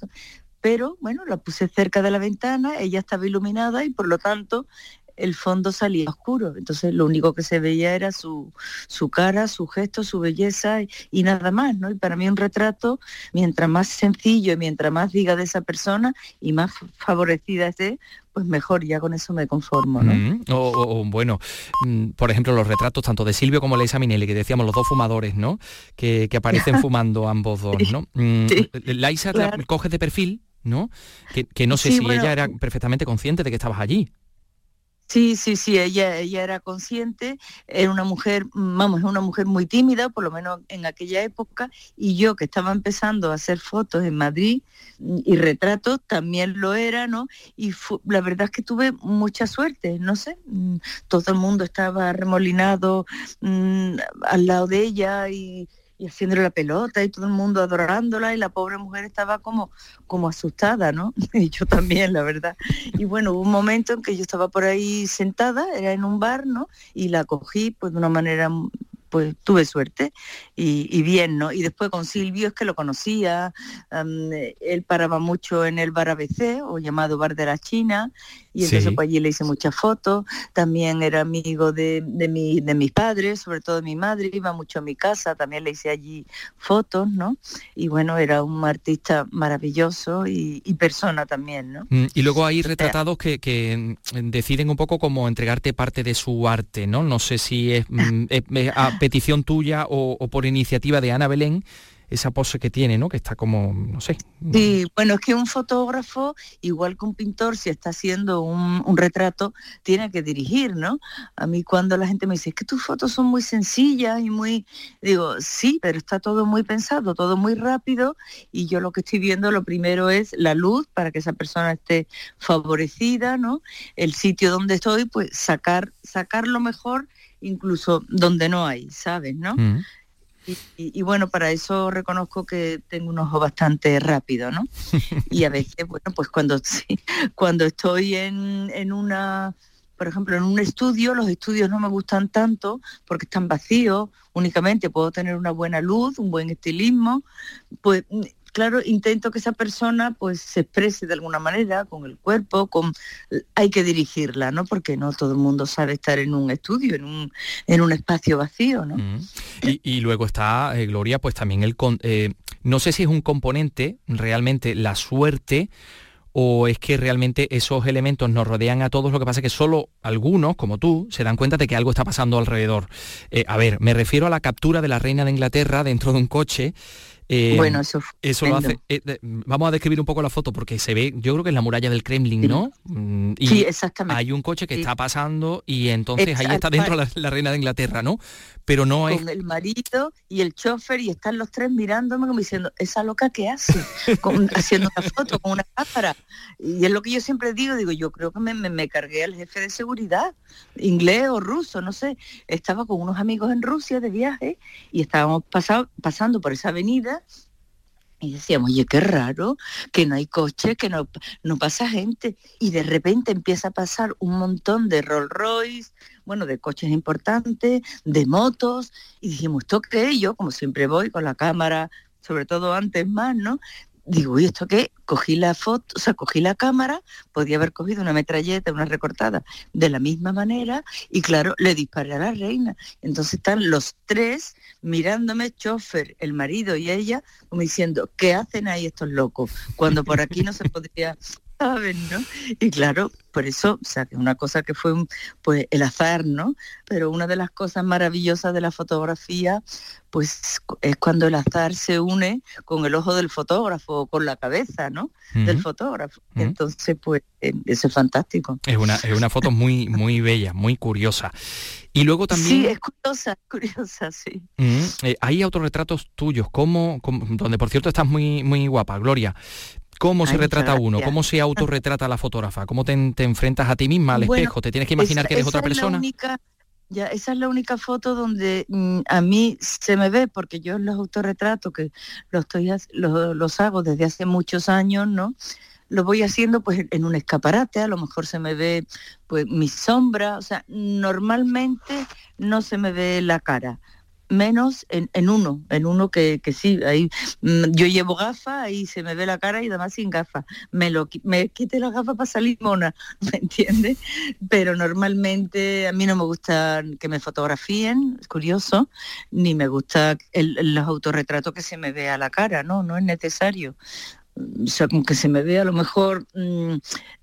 pero bueno, la puse cerca de la ventana, ella estaba iluminada y por lo tanto el fondo salía oscuro. Entonces lo único que se veía era su, su cara, su gesto, su belleza y, y nada más, ¿no? Y para mí un retrato, mientras más sencillo y mientras más diga de esa persona y más favorecida esté, pues mejor, ya con eso me conformo, ¿no? Mm, o, bueno, mm, por ejemplo, los retratos tanto de Silvio como Leisa Minelli, que decíamos los dos fumadores, ¿no? Que, que aparecen fumando ambos dos, ¿no? Mm, Laisa la coges de perfil, ¿no? Que, que no sé Sí, si bueno, ella era perfectamente consciente de que estabas allí. Sí, sí, sí, ella, ella era consciente, era una mujer, vamos, es una mujer muy tímida, por lo menos en aquella época, y yo que estaba empezando a hacer fotos en Madrid y retratos, también lo era, ¿no? Y la verdad es que tuve mucha suerte, no sé, mm, todo el mundo estaba remolinado mm, al lado de ella y, y haciéndole la pelota y todo el mundo adorándola y la pobre mujer estaba como, como asustada, ¿no? Y yo también, la verdad. Y bueno, hubo un momento en que yo estaba por ahí sentada, era en un bar, ¿no? Y la cogí pues de una manera, pues tuve suerte y, bien, ¿no? Y después con Silvio es que lo conocía, él paraba mucho en el bar ABC o llamado Bar de la China y entonces Sí. pues allí le hice muchas fotos, también era amigo de, de, mi- de mis padres, sobre todo de mi madre, iba mucho a mi casa, también le hice allí fotos, ¿no? Y bueno, era un artista maravilloso y, y persona también, ¿no? Mm, Y luego hay retratados que, que, mm, deciden un poco como entregarte parte de su arte, ¿no? No sé si es, mm, es- es a petición tuya o, o por iniciativa de Ana Belén, esa pose que tiene, ¿no? Que está como, no sé. Sí, bueno, es que un fotógrafo, igual que un pintor, si está haciendo un, un retrato, tiene que dirigir, ¿no? A mí cuando la gente me dice, es que tus fotos son muy sencillas y muy... Digo, sí, pero está todo muy pensado, todo muy rápido y yo lo que estoy viendo lo primero es la luz para que esa persona esté favorecida, ¿no? El sitio donde estoy, pues sacar, sacar lo mejor incluso donde no hay, ¿sabes? ¿no? Mm. Y, bueno, para eso reconozco que tengo un ojo bastante rápido, ¿no? Y a veces, bueno, pues cuando, cuando estoy en, en una, por ejemplo, en un estudio, los estudios no me gustan tanto porque están vacíos, únicamente puedo tener una buena luz, un buen estilismo, pues claro, intento que esa persona pues se exprese de alguna manera con el cuerpo, con hay que dirigirla, ¿no? Porque no todo el mundo sabe estar en un estudio, en un, en un espacio vacío, ¿no? Y, y luego está, eh, Gloria, pues también el... con- eh, no sé si es un componente realmente la suerte o es que realmente esos elementos nos rodean a todos, lo que pasa es que solo algunos, como tú, se dan cuenta de que algo está pasando alrededor. Eh, a ver, me refiero a la captura de la reina de Inglaterra dentro de un coche. Eh, Bueno, eso fue eso lo hace. eh, vamos a describir un poco la foto porque se ve, yo creo que es la muralla del Kremlin, ¿no? Mm, Y Sí, exactamente. hay un coche que Sí. está pasando y entonces ahí está dentro la, la reina de Inglaterra, ¿no? Pero no es con el marido y el chofer y están los tres mirándome como diciendo, esa loca que hace, Con- haciendo una foto con una cámara. Y es lo que yo siempre digo, digo, yo creo que me, me- me cargué al jefe de seguridad, inglés o ruso, no sé. Estaba con unos amigos en Rusia de viaje y estábamos pasado- pasando por esa avenida y decíamos, oye, qué raro, que no hay coches, que no, no pasa gente. Y de repente empieza a pasar un montón de Rolls Royce, bueno, de coches importantes, de motos. Y dijimos, ¿esto qué? es?". Yo, como siempre voy con la cámara, sobre todo antes más, ¿no? Digo, ¿y esto qué? Cogí la foto, o sea, cogí la cámara, podía haber cogido una metralleta, una recortada, de la misma manera, y claro, le disparé a la reina. Entonces están los tres mirándome, chofer, el marido y ella, como diciendo, ¿qué hacen ahí estos locos? Cuando por aquí no se podría, ¿saben, no? Y claro, por eso, o sea, que una cosa que fue un- pues el azar, ¿no? Pero una de las cosas maravillosas de la fotografía, pues es cuando el azar se une con el ojo del fotógrafo, o con la cabeza, ¿no? Del fotógrafo. Entonces, pues eh, eso es fantástico. Es una, es una foto muy, muy bella, muy curiosa. Y luego también Sí, es curiosa, curiosa, sí. mm, eh, hay autorretratos tuyos, ¿cómo, cómo- donde por cierto estás muy, muy guapa, Gloria. ¿Cómo se Ay, retrata uno? ¿Cómo se autorretrata la fotógrafa? ¿Cómo te, en- te enfrentas a ti misma al Bueno, espejo? ¿Te tienes que imaginar esa- que eres otra persona? única- ya, esa es la única foto donde mm, a mí se me ve, porque yo los autorretratos que los, estoy, los hago desde hace muchos años, ¿no? Lo voy haciendo pues en un escaparate, a lo mejor se me ve pues mi sombra, o sea, normalmente no se me ve la cara. Menos en, en uno, en uno que, que sí, ahí mm, yo llevo gafas, ahí se me ve la cara y además sin gafas. Me lo me quité las gafas para salir mona, ¿me entiendes? Pero normalmente a mí no me gusta que me fotografíen, es curioso, ni me gusta el- los autorretratos que se me vea la cara, no, no es necesario. O sea, con que se me vea a lo mejor, mm,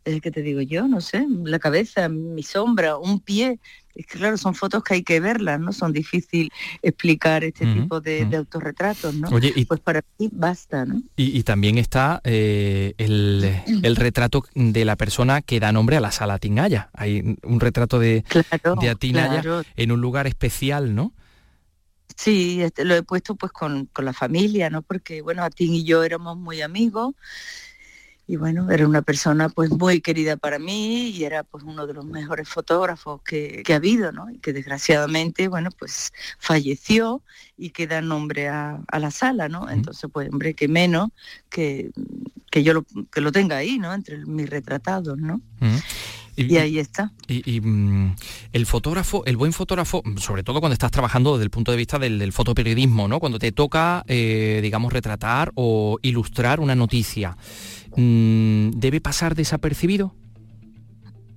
eh, ¿qué te digo yo? No sé, la cabeza, mi sombra, un pie. Es que claro, son fotos que hay que verlas, ¿no? Son difícil explicar este tipo de, de autorretratos, ¿no? Oye, y- Pues para mí basta, ¿no? Y, y también está eh, el, el retrato de la persona que da nombre a la sala Tinaya. Hay un retrato de, de Atinaya claro. en un lugar especial, ¿no? Sí, este, lo he puesto pues con, con la familia, ¿no? Porque, bueno, Atín y yo éramos muy amigos y bueno, era una persona pues muy querida para mí y era pues uno de los mejores fotógrafos que, que ha habido, ¿no? Y que desgraciadamente, bueno, pues falleció y que da nombre a, a la sala, ¿no? Entonces, pues, hombre, que menos que, que yo lo, que lo tenga ahí, ¿no? Entre mis retratados, ¿no? Y ahí está. Y, y, mm, el fotógrafo, el buen fotógrafo, sobre todo cuando estás trabajando desde el punto de vista del, del fotoperiodismo, ¿no? Cuando te toca, eh, digamos, retratar o ilustrar una noticia, mm, ¿debe pasar desapercibido?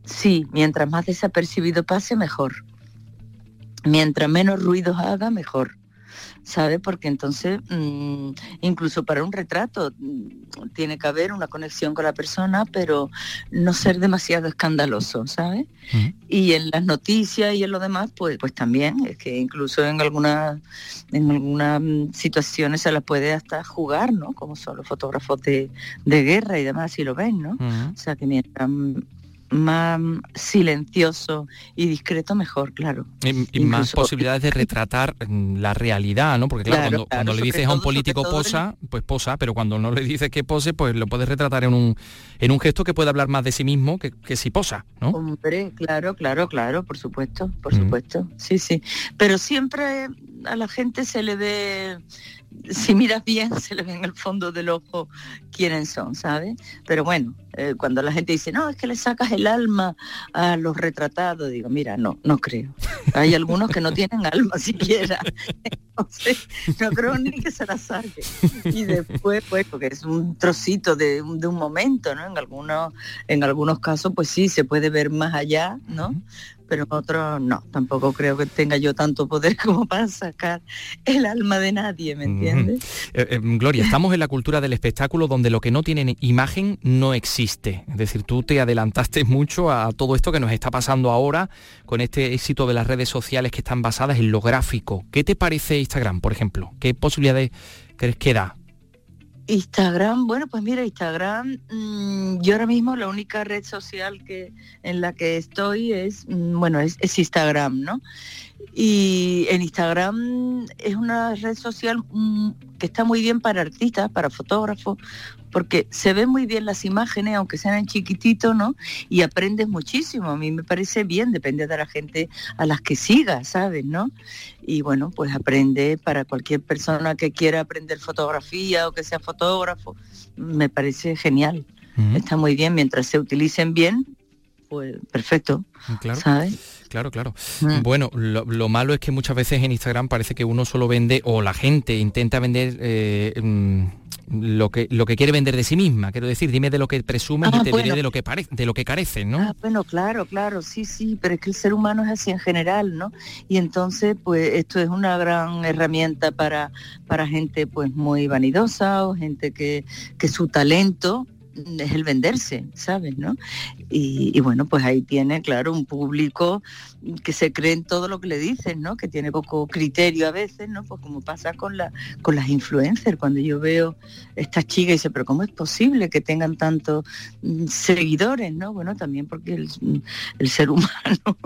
Sí, mientras más desapercibido pase, mejor. Mientras menos ruidos haga, mejor. ¿Sabe? Porque entonces, mm, incluso para un retrato, mm, tiene que haber una conexión con la persona, pero no ser demasiado escandaloso, ¿sabe? Y en las noticias y en lo demás, pues, pues también, es que incluso en algunas en algunas mm, situaciones se las puede hasta jugar, ¿no? Como son los fotógrafos de, de guerra y demás, si lo ven, ¿no? O sea que mientras más silencioso y discreto, mejor, claro. Y, y más posibilidades de retratar mm, la realidad, ¿no? Porque claro, Claro, cuando, claro, cuando le dices a un político posa, pues posa, pero cuando no le dices que pose, pues lo puedes retratar en un, en un gesto que puede hablar más de sí mismo que, que si posa, ¿no? Hombre, claro, claro, claro, por supuesto, por Mm. supuesto, sí, sí. Pero siempre a la gente se le ve, si miras bien, se le ve en el fondo del ojo quiénes son, ¿sabes? Pero bueno, eh, cuando la gente dice, no, es que le sacas el alma a los retratados, digo, mira, no, no creo. Hay algunos que no tienen alma siquiera. Entonces, no creo ni que se la saque. Y después, pues, porque es un trocito de, de un momento, ¿no? En algunos, en algunos casos, pues sí, se puede ver más allá, ¿no? Pero en otros no, tampoco creo que tenga yo tanto poder como para sacar el alma de nadie, ¿me entiendes? Eh, eh, Gloria, estamos en la cultura del espectáculo donde lo que no tiene imagen no existe. Es decir, tú te adelantaste mucho a todo esto que nos está pasando ahora con este éxito de las redes sociales que están basadas en lo gráfico. ¿Qué te parece Instagram, por ejemplo? ¿Qué posibilidades crees que da? Instagram, bueno, pues mira, Instagram, mm, yo ahora mismo la única red social que en la que estoy es, mm, bueno, es, Instagram, ¿no? Y en Instagram es una red social mm, que está muy bien para artistas, para fotógrafos, porque se ven muy bien las imágenes, aunque sean en chiquitito, ¿no? Y aprendes muchísimo. A mí me parece bien, depende de la gente a las que sigas, ¿sabes? ¿No? Y bueno, pues aprende para cualquier persona que quiera aprender fotografía o que sea fotógrafo, me parece genial. Está muy bien, mientras se utilicen bien, pues perfecto. Claro. ¿Sabes? Claro, claro. Mm. Bueno, lo, lo malo es que muchas veces en Instagram parece que uno solo vende o la gente intenta vender eh, mm, lo que lo que quiere vender de sí misma. Quiero decir, dime de lo que presumes Ah, y te diré de lo que parece, de lo que careces, ¿no? Ah, bueno, claro, claro, sí, sí, pero es que el ser humano es así en general, ¿no? Y entonces, pues esto es una gran herramienta para, para gente pues muy vanidosa o gente que, que su talento es el venderse, ¿sabes? ¿no? Y, y bueno, pues ahí tiene, claro, un público que se cree en todo lo que le dicen, ¿no? Que tiene poco criterio a veces, ¿no? Pues como pasa con, la, con las influencers, cuando yo veo estas chicas y dice, pero ¿cómo es posible que tengan tantos mm, seguidores, ¿no? Bueno, también porque el, el ser humano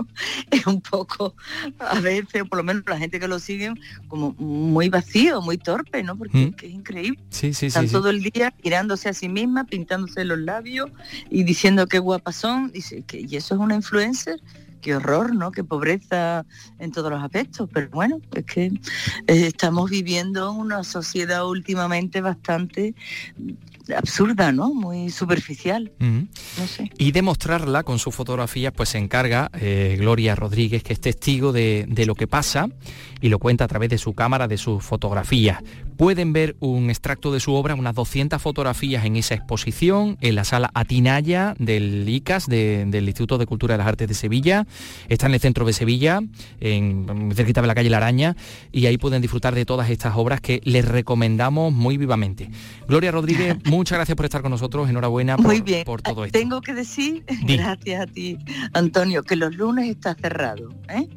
es un poco, a veces, por lo menos la gente que lo sigue, como muy vacío, muy torpe, ¿no? Porque Mm. es que es increíble. Sí, sí, Están sí. todo el día mirándose a sí misma, pintándose los labios y diciendo qué guapas son. Dice que y eso es una influencer. Qué horror, ¿no? Qué pobreza en todos los aspectos. Pero bueno, es que eh, estamos viviendo una sociedad últimamente bastante absurda, ¿no? Muy superficial. No sé. Y demostrarla con sus fotografías, pues se encarga eh, Gloria Rodríguez, que es testigo de, de lo que pasa y lo cuenta a través de su cámara, de sus fotografías. Pueden ver un extracto de su obra, unas 200 fotografías en esa exposición, en la sala Atinaya del ICAS, de- del Instituto de Cultura de las Artes de Sevilla. Está en el centro de Sevilla, en, muy cerquita de la calle La Araña, y ahí pueden disfrutar de todas estas obras que les recomendamos muy vivamente. Gloria Rodríguez, muchas gracias por estar con nosotros, enhorabuena por, Muy bien. por todo esto. Tengo que decir, Di. gracias a ti, Antonio, que los lunes está cerrado. ¿eh?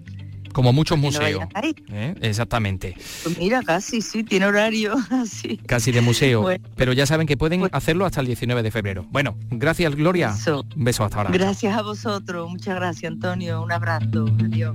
Como muchos museos. ¿eh? Exactamente. Pues mira, casi, sí, tiene horario así. casi de museo. Bueno. pero ya saben que pueden hacerlo hasta el 19 de febrero. Bueno, gracias Gloria. Un beso hasta ahora. Gracias a vosotros, muchas gracias, Antonio. Un abrazo, adiós.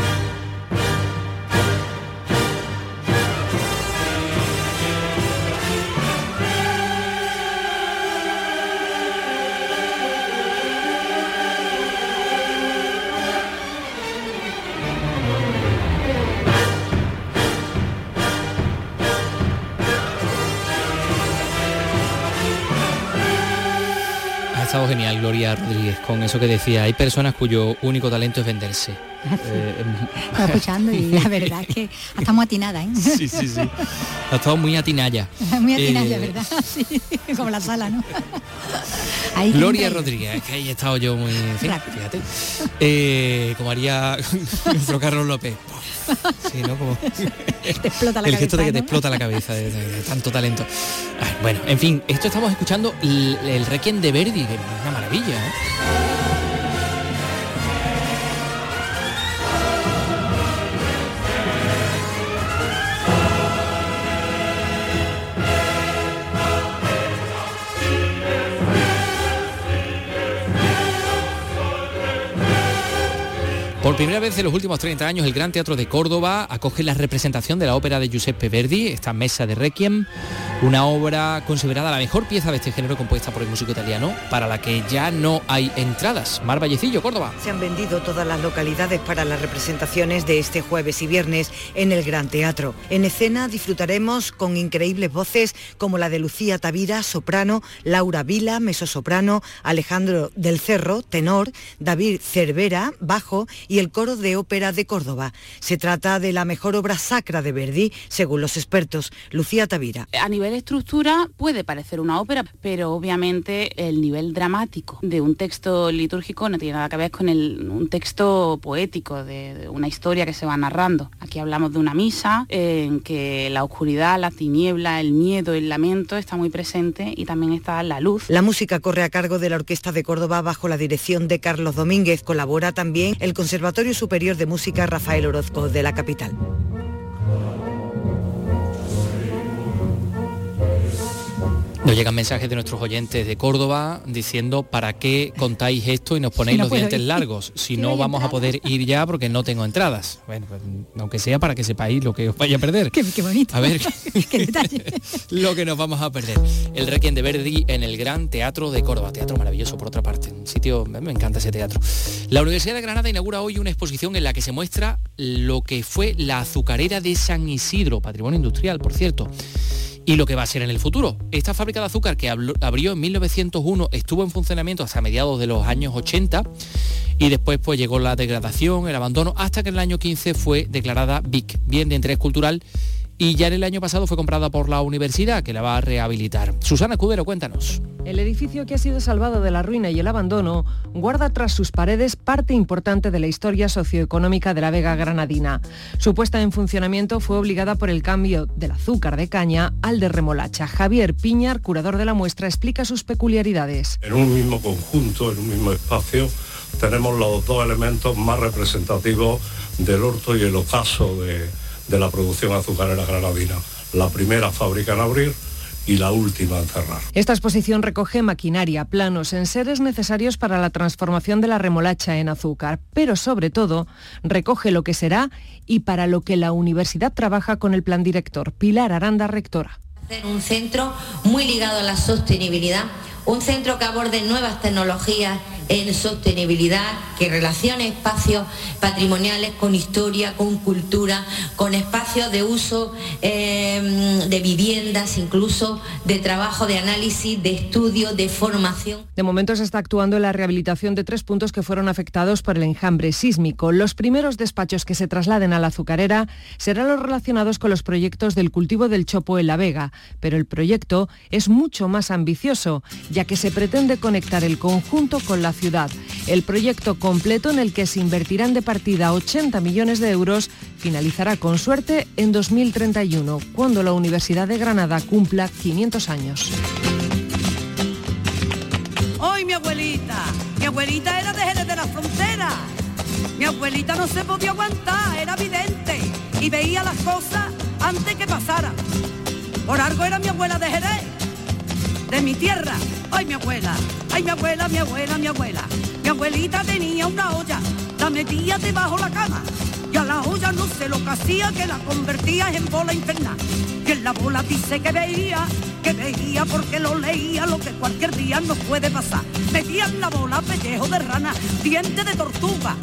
Estado genial Gloria Rodríguez con eso que decía. Hay personas cuyo único talento es venderse. Eh, Estaba escuchando y la verdad es que estamos atinadas, ¿eh? sí, sí, sí. Ha estado muy atinaya. Muy atinada, Eh, ¿verdad? Sí, como la sala, ¿no? Ahí Gloria Rodríguez, es que ahí he estado yo muy... Rápido. fíjate. Eh, como haría nuestro Carlos López. Sí, ¿no? Como... Te explota la el gesto de que cabeza, te ¿no? explota la cabeza de, de- de tanto talento. Ay, bueno, en fin, esto estamos escuchando el, el Requiem de Verdi, que es una maravilla. ¿eh? Por primera vez en los últimos 30 años, el Gran Teatro de Córdoba acoge la representación de la ópera de Giuseppe Verdi, esta Mesa de Requiem, una obra considerada la mejor pieza de este género compuesta por el músico italiano, para la que ya no hay entradas. Mar Vallecillo, Córdoba. Se han vendido todas las localidades para las representaciones de este jueves y viernes en el Gran Teatro. En escena disfrutaremos con increíbles voces como la de Lucía Tavira, soprano, Laura Vila, mezzosoprano, Alejandro del Cerro, tenor, David Cervera, bajo y el coro de ópera de Córdoba. Se trata de la mejor obra sacra de Verdi, según los expertos. Lucía Tavira. A nivel estructura puede parecer una ópera, pero obviamente el nivel dramático de un texto litúrgico no tiene nada que ver con el- un texto poético, de, de una historia que se va narrando. Aquí hablamos de una misa en que la oscuridad, la tiniebla, el miedo, el lamento está muy presente y también está la luz. La música corre a cargo de la Orquesta de Córdoba bajo la dirección de Carlos Domínguez. Colabora también el Conservatorio Superior de Música Rafael Orozco de la capital. Nos llegan mensajes de nuestros oyentes de Córdoba diciendo para qué contáis esto y nos ponéis Si no los dientes ir. largos. Si no vamos a poder ir ya porque no tengo entradas. Bueno, pues, aunque sea para que sepáis lo que os vaya a perder. Qué, qué bonito. A ver qué detalle. lo que nos vamos a perder. El Requiem de Verdi en el Gran Teatro de Córdoba. Teatro maravilloso, por otra parte. Un sitio, me encanta ese teatro. La Universidad de Granada inaugura hoy una exposición en la que se muestra lo que fue la azucarera de San Isidro, patrimonio industrial, por cierto. Y lo que va a ser en el futuro. Esta fábrica de azúcar que abrió en 1901 estuvo en funcionamiento hasta mediados de los años 80 y después pues llegó la degradación, el abandono, hasta que en el año 15 fue declarada BIC, bien de interés cultural, y ya en el año pasado fue comprada por la universidad que la va a rehabilitar. Susana Cudero, cuéntanos. El edificio que ha sido salvado de la ruina y el abandono guarda tras sus paredes parte importante de la historia socioeconómica de la Vega Granadina. Su puesta en funcionamiento fue obligada por el cambio del azúcar de caña al de remolacha. Javier Piñar, curador de la muestra, explica sus peculiaridades. En un mismo conjunto, en un mismo espacio, tenemos los dos elementos más representativos del orto y el ocaso de, de la producción azucarera granadina. La primera fábrica en abrir y la última en cerrar. Esta exposición recoge maquinaria, planos, enseres necesarios para la transformación de la remolacha en azúcar, pero sobre todo recoge lo que será y para lo que la universidad trabaja con el plan director. Pilar Aranda, rectora. hacer un centro muy ligado a la sostenibilidad, un centro que aborde nuevas tecnologías en sostenibilidad que relacione espacios patrimoniales con historia, con cultura, con espacios de uso eh, de viviendas, incluso de trabajo, de análisis, de estudio, de formación. De momento se está actuando en la rehabilitación de tres puntos que fueron afectados por el enjambre sísmico. Los primeros despachos que se trasladen a la azucarera serán los relacionados con los proyectos del cultivo del chopo en La Vega, pero el proyecto es mucho más ambicioso, ya que se pretende conectar el conjunto con la ciudad. El proyecto completo en el que se invertirán de partida 80 millones de euros finalizará con suerte en 2031, cuando la Universidad de Granada cumpla 500 años. Hoy mi abuelita, mi abuelita era de Jerez de la Frontera. Mi abuelita no se podía aguantar, era vidente y veía las cosas antes que pasaran. Por algo era mi abuela de Jerez, de mi tierra. Ay, mi abuela, ay, mi abuela, mi abuela, mi abuela. Mi abuelita tenía una olla, la metía debajo la cama. Y a la olla no sé lo que hacía, que la convertía en bola infernal. Y en la bola dice que veía, que veía porque lo leía, lo que cualquier día nos puede pasar. Metía en la bola pellejo de rana, diente de tortuga,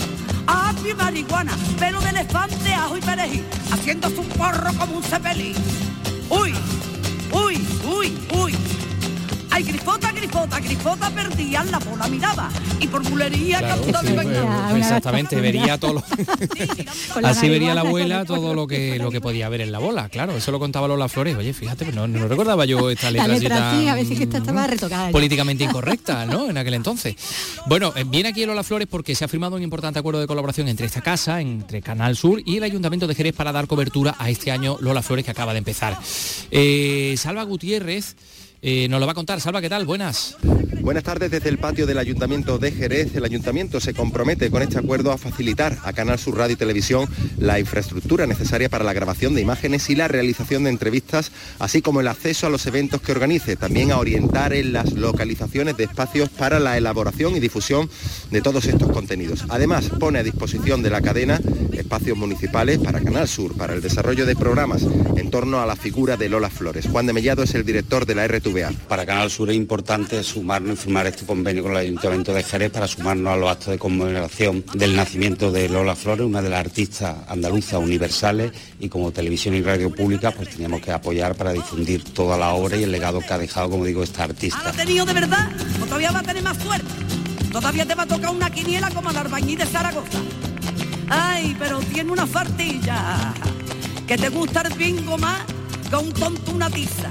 apio y marihuana, pelo de elefante, ajo y perejil, haciéndose un porro como un cepelín. Uy, uy, uy, uy. Ay, grifota, grifota, grifota perdía, la bola miraba. Y por bulería Claro, sí, pues, pues, exactamente, vería todo lo- la Así vería la abuela todo lo que lo que podía ver en la bola, claro, eso lo contaba Lola Flores. Oye, fíjate, no, no recordaba yo esta La letra así letra sí, a si que esta estaba retocada. políticamente incorrecta, ¿no? En aquel entonces. Bueno, eh, viene aquí Lola Flores porque se ha firmado un importante acuerdo de colaboración entre esta casa, entre Canal Sur y el Ayuntamiento de Jerez para dar cobertura a este año Lola Flores que acaba de empezar. Eh, Salva Gutiérrez eh, nos lo va a contar. Salva, ¿qué tal? Buenas. Buenas tardes desde el patio del Ayuntamiento de Jerez. El Ayuntamiento se compromete con este acuerdo a facilitar a Canal Sur Radio y Televisión la infraestructura necesaria para la grabación de imágenes y la realización de entrevistas, así como el acceso a los eventos que organice, también a orientar en las localizaciones de espacios para la elaboración y difusión de todos estos contenidos. Además, pone a disposición de la cadena espacios municipales para Canal Sur, para el desarrollo de programas en torno a la figura de Lola Flores. Juan de Mellado es el director de la RTVA. Para Canal Sur es importante sumarnos y firmar este convenio con el Ayuntamiento de Jerez para sumarnos a los actos de conmemoración del nacimiento de Lola Flores, una de las artistas andaluzas universales y como televisión y radio pública pues teníamos que apoyar para difundir toda la obra y el legado que ha dejado, como digo, esta artista. ¿Ha tenido de verdad? ¿O todavía va a tener más suerte? Todavía te va a tocar una quiniela como al arbañí de Zaragoza. Ay, pero tiene una fartilla. Que te gusta el bingo más que un tonto una tiza.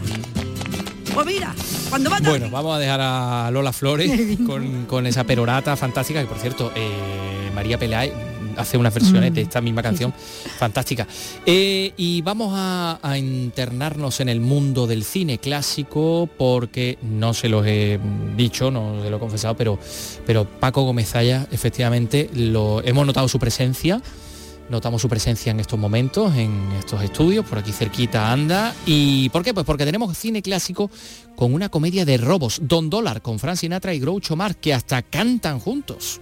Pues mira, cuando Bueno, vamos a dejar a Lola Flores con, con esa perorata fantástica, que por cierto, eh, María Peláez hace unas versiones Mm. de esta misma canción fantástica. Eh, y vamos a, a internarnos en el mundo del cine clásico porque no se los he dicho, no se lo he confesado, pero, pero Paco Gómez Zaya, efectivamente, lo, hemos notado su presencia. Notamos su presencia en estos momentos, en estos estudios, por aquí cerquita anda. ¿Y por qué? Pues porque tenemos cine clásico con una comedia de robos, Don Dólar, con Frank Sinatra y Groucho Marx, que hasta cantan juntos.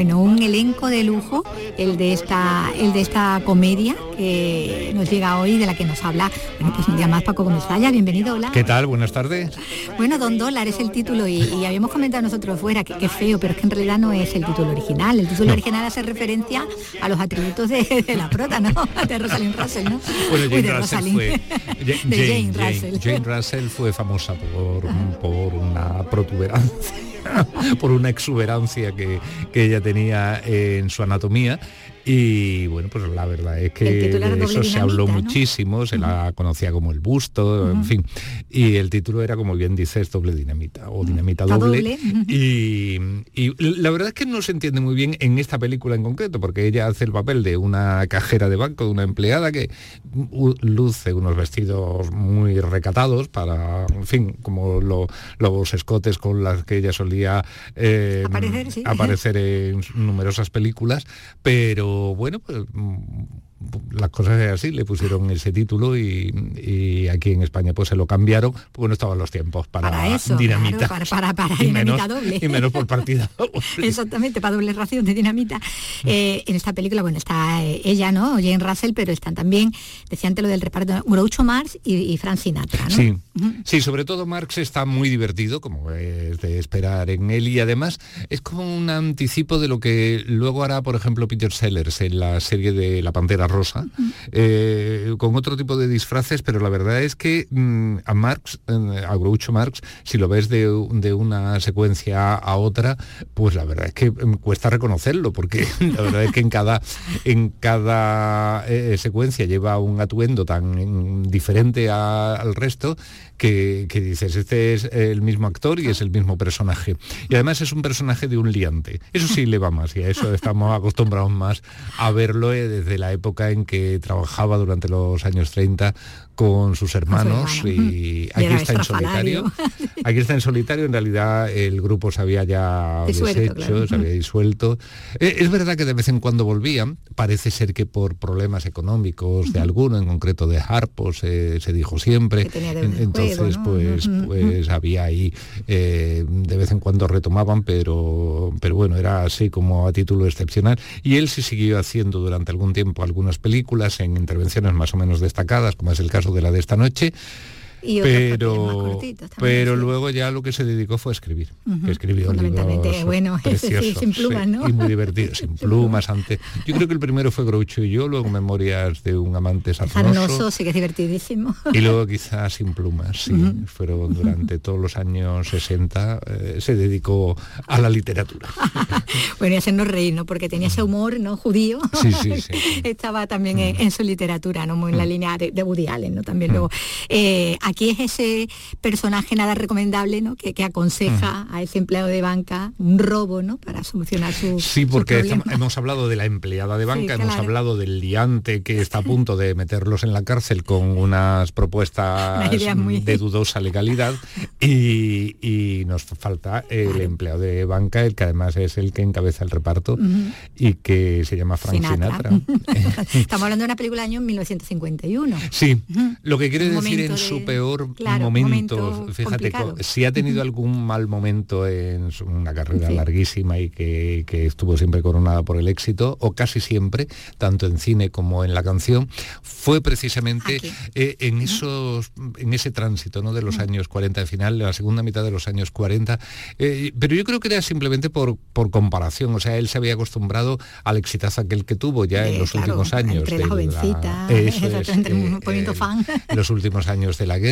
Bueno, un elenco de lujo, el de esta, el de esta comedia que nos llega hoy, de la que nos habla, bueno, pues un día más Paco Gómez Zaya, bienvenido, hola. ¿Qué tal? Buenas tardes. Bueno, Don Dólar es el título y, y habíamos comentado nosotros fuera que, que feo, pero es que en realidad no es el título original. El título No. original hace referencia a los atributos de, de la prota, ¿no? De Rosalind Russell, ¿no? Bueno, Uy, Jane de Russell fue De Jane, Jane Jane- Russell. Jane Russell fue famosa por, por una protuberancia, por una exuberancia que, que ella tenía en su anatomía. Y bueno, pues la verdad es que de eso se habló muchísimo, se la conocía como el busto, en fin. Y el título era, como bien dices, doble dinamita o dinamita doble. Y, y la verdad es que no se entiende muy bien en esta película en concreto, porque ella hace el papel de una cajera de banco, de una empleada que luce unos vestidos muy recatados para, en fin, como lo- los escotes con las que ella solía eh, Aparecer, sí. aparecer en numerosas películas, pero bueno, pues mm, las cosas eran así, le pusieron ese título y, y aquí en España pues se lo cambiaron porque no estaban los tiempos para, Para eso, dinamita. claro, para, para, para y dinamita menos, doble. y menos por partida. Exactamente, para doble ración de dinamita. Eh, en esta película, bueno, está eh, ella, ¿no? Jane Russell, pero están también, decía antes lo del reparto, Groucho Marx y, y Frank Sinatra, ¿no? Sí, sí, sobre todo Marx está muy divertido, como es de esperar en él, y además es como un anticipo de lo que luego hará, por ejemplo, Peter Sellers en la serie de La Pantera Rosa, eh, con otro tipo de disfraces, pero la verdad es que mm, a Marx, eh, a Groucho Marx, si lo ves de, de una secuencia a otra, pues la verdad es que mm, cuesta reconocerlo, porque la verdad es que en cada, en cada eh, secuencia lleva un atuendo tan mm, diferente a- al resto que, que dices, este es el mismo actor y es el mismo personaje. Y además es un personaje de un liante. Eso sí le va más y a eso estamos acostumbrados más a verlo eh, desde la época en que trabajaba durante los años 30 con sus hermanos hermano. y aquí está en solitario. Aquí está en solitario, en realidad el grupo se había ya Disuelto, deshecho, claro. se había disuelto. Eh, Es verdad que de vez en cuando volvían, parece ser que por problemas económicos de alguno, en concreto de Harpo, se, se dijo siempre. Entonces, juego, ¿no? pues, pues había ahí, eh, de vez en cuando retomaban, pero, pero bueno, era así como a título excepcional. Y él sí siguió haciendo durante algún tiempo algunas películas en intervenciones más o menos destacadas, como es el caso de la de esta noche. Y más Pero, cortitos también, pero sí. luego ya lo que se dedicó fue a escribir. Ujú, que escribió fundamentalmente, libros bueno, ese sí, preciosos, sin plumas, sí, ¿no? Y muy divertidos, sin plumas antes. Yo creo que el primero fue Groucho y yo, luego Memorias de un amante sarnoso. Sarnoso, sí que es divertidísimo. Y luego quizás sin plumas, sí. Ujú. Fueron durante todos los años 60, eh, se dedicó a la literatura. bueno, y hacernos reír, ¿no? Porque tenía ese humor, ¿no? Judío. Sí, sí, sí. Estaba también en, en su literatura, ¿no? Muy en la línea de, de Woody Allen, ¿no? También luego. eh, aquí es ese personaje nada recomendable, ¿no? Que, que aconseja a ese empleado de banca un robo, ¿no? Para solucionar su Sí, porque hemos hablado de la empleada de banca, Sí, hemos hablado del liante que está a punto de meterlos en la cárcel con unas propuestas Una idea muy- de dudosa legalidad y, y nos falta el empleado de banca, el que además es el que encabeza el reparto y que se llama Frank Sinatra. Sinatra. Estamos hablando de una película del año 1951. Sí, lo que quiere Un decir en de- su peor claro, momento, momento fíjate, si ha tenido algún mal momento en una carrera Sí. larguísima y que, que estuvo siempre coronada por el éxito, o casi siempre, tanto en cine como en la canción, fue precisamente eh, en esos en ese tránsito ¿no? de los años 40 de final, de la segunda mitad de los años 40, eh, pero yo creo que era simplemente por, por comparación, o sea, él se había acostumbrado al exitazo aquel que tuvo ya en Eh, los claro, últimos años. entre la eso es, exactamente, un movimiento fan. los últimos años de la guerra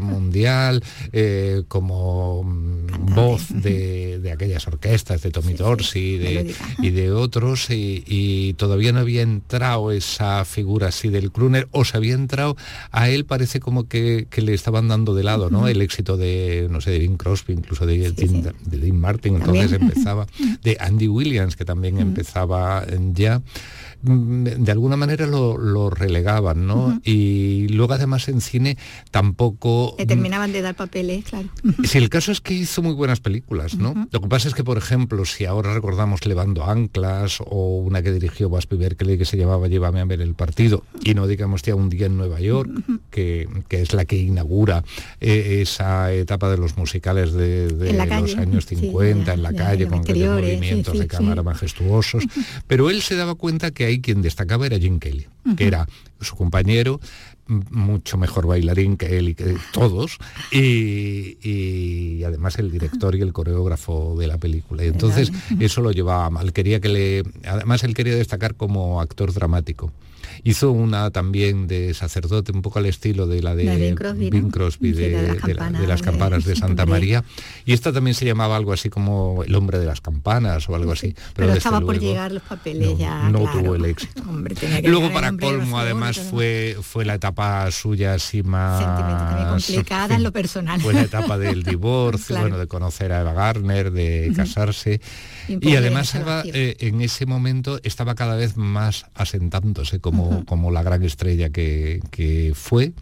mundial, eh, como mm, voz de, de aquellas orquestas, de Tommy Dorsey de- melódica. y de otros, y, y todavía no había entrado esa figura así del crooner, o se había entrado, a él parece como que, que le estaban dando de lado, ¿no? El éxito de, no sé, de Bing Crosby, incluso de, Dean, de Dean Martin, entonces También. empezaba, de Andy Williams, que también empezaba ya de alguna manera lo, lo relegaban, ¿no? Y luego además en cine tampoco... Le terminaban de dar papeles, claro. Si el caso es que hizo muy buenas películas, ¿no? Lo que pasa es que, por ejemplo, si ahora recordamos Levando Anclas o una que dirigió Baspi Berkeley que se llamaba Llévame a ver el partido, y no digamos ya un día en Nueva York, que, que es la que inaugura eh, esa etapa de los musicales de, los calle, años sí, 50, ya, en la calle, con aquellos sí, movimientos sí, de sí. cámara majestuosos. Pero él se daba cuenta que ahí quien destacaba era Jim Kelly, que era su compañero, mucho mejor bailarín que él y que todos, y, y además el director y el coreógrafo de la película. Y entonces eso lo llevaba mal. Quería que le. Además él quería destacar como actor dramático. Hizo una también de sacerdote, un poco al estilo de la de, de Bing Crosby, ¿no? Bing Crosby, Sí, de, la de las de campanas las de campanas de Santa María. Y esta también se llamaba algo así como El hombre de las campanas o algo así. Pero, estaba por llegar los papeles ya. no claro. tuvo el éxito. Hombre, Luego para hombre colmo además fue fue la etapa suya así más complicada en lo personal. fue la etapa del divorcio, Claro. bueno, de conocer a Eva Gardner, de casarse. Y, además eh, en ese momento estaba cada vez más asentándose como, como la gran estrella que, que fue.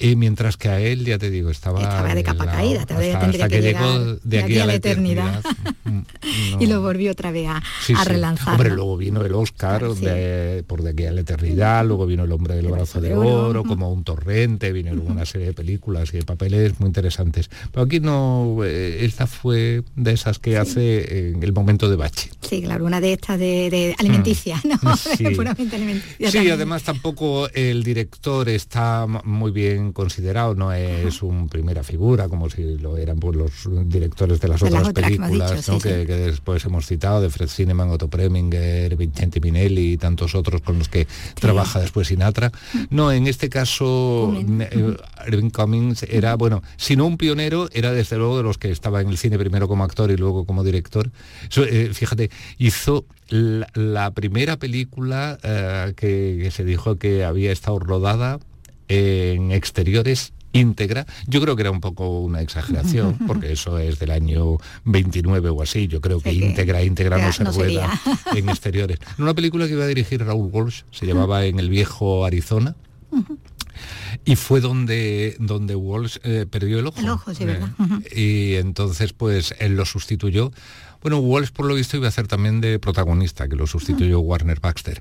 Y mientras que a él, ya te digo, estaba... Estaba de capa la- caída, todavía hasta- tendría hasta que, que llegar llegó de aquí a la eternidad. Mm, y lo volvió otra vez a, Sí, a sí. relanzar. Hombre, ¿no? luego vino el Oscar de- por de aquí a la eternidad, luego vino El hombre del brazo de oro, como un torrente, vino luego una serie de películas y de papeles muy interesantes. Pero aquí no, eh, esta fue de esas que hace en el momento de bache. Sí, claro, una de estas de, de alimenticia, ¿no? Mm. Sí. Puramente alimenticia. Sí, también. además tampoco el director está muy bien considerado, no es un primera figura como si lo eran pues, los directores de las De otras que películas dicho, ¿no? sí, que, sí. que después hemos citado, de Fred Cineman, Otto Preminger, Vincente Minelli y tantos otros con los que trabaja después Sinatra. No, en este caso eh, Irving Cummings era, bueno, si no un pionero, era desde luego de los que estaba en el cine primero como actor y luego como director. Eh, fíjate, hizo la, la primera película eh, que, que se dijo que había estado rodada en exteriores íntegra. Yo creo que era un poco una exageración, porque eso es del año 29 o así. Yo creo que Sí íntegra, íntegra no se no rueda sería. en exteriores. Una película que iba a dirigir Raúl Walsh, se llamaba En el viejo Arizona. Y fue donde, donde Walsh eh, perdió el ojo. El ojo, sí, Eh, y entonces pues él lo sustituyó. Bueno, Walsh por lo visto iba a hacer también de protagonista, que lo sustituyó Warner Baxter.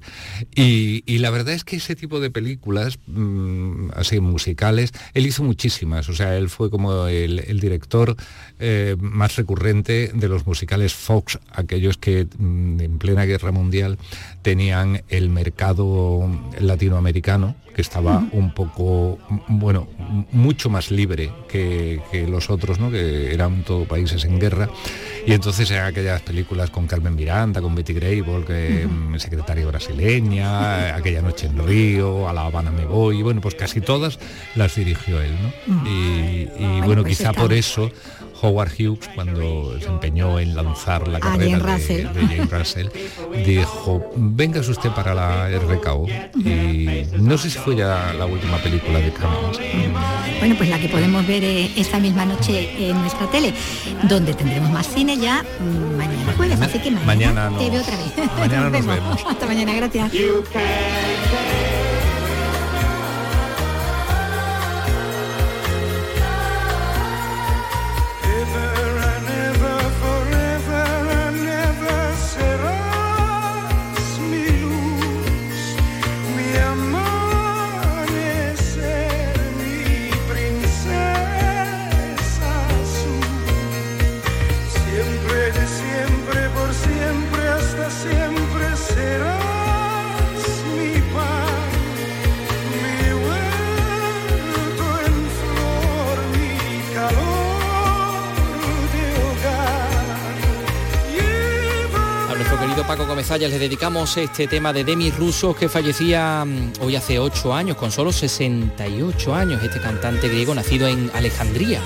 Y, y la verdad es que ese tipo de películas, mm, así musicales, él hizo muchísimas. O sea, él fue como el, el director eh, más recurrente de los musicales Fox, aquellos que mm, en plena guerra mundial tenían el mercado latinoamericano, que estaba un poco, bueno, mucho más libre que, que los otros, ¿no? que eran todo países en guerra. Y entonces eran aquellas películas con Carmen Miranda, con Betty Grable, que mm, secretaria brasileña, aquella noche en Río, a La Habana me voy, y bueno, pues casi todas las dirigió él, ¿no? Mm. Y, y bueno, pues quizá por eso Howard Hughes, cuando se empeñó en lanzar la A carrera de, de Jane Russell, dijo, venga usted para la RKO. Y no sé si fue ya la última película de Cummings. Bueno, pues la que podemos ver eh, esta misma noche en nuestra tele, donde tendremos más cine ya mm, mañana jueves, así que mañana, Mañana te nos- veo otra vez. mañana nos vemos. Hasta mañana, gracias. Paco Comezallas le dedicamos este tema de Demis Rusos que fallecía mm, hoy hace ocho años, con solo 68 años, este cantante griego nacido en Alejandría.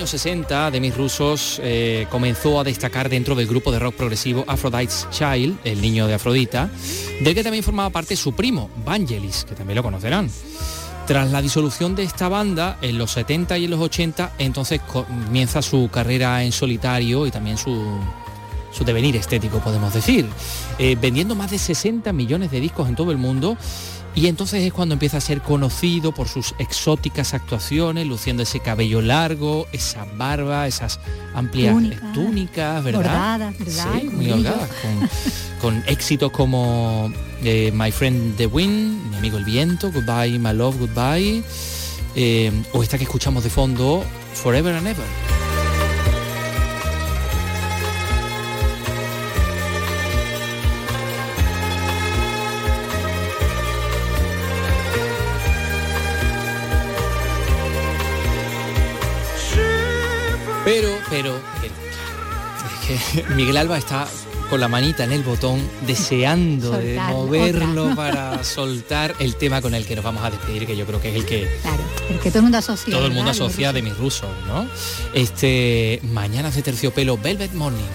Años 60, Demis Rusos eh, comenzó a destacar dentro del grupo de rock progresivo Aphrodite's Child, el niño de Afrodita, del que también formaba parte su primo, Vangelis, que también lo conocerán. Tras la disolución de esta banda, en los 70 y en los 80, entonces comienza su carrera en solitario y también su, su devenir estético, podemos decir, eh, vendiendo más de 60 millones de discos en todo el mundo. Y entonces es cuando empieza a ser conocido por sus exóticas actuaciones, luciendo ese cabello largo, esa barba, esas amplias Túnicas, túnicas, ¿verdad? bordadas, ¿verdad? Sí, muy holgadas, con, con éxitos como eh, My Friend the Wind, Mi amigo el viento, Goodbye My Love, Goodbye, eh, o esta que escuchamos de fondo, Forever and Ever. Pero, es que Miguel Alba está con la manita en el botón deseando de moverlo otra. para soltar el tema con el que nos vamos a despedir, que yo creo que es el que Claro, el que todo el mundo asocia. todo el mundo ¿verdad? asocia de mis rusos, ¿no? Este, mañana de terciopelo, Velvet Mornings.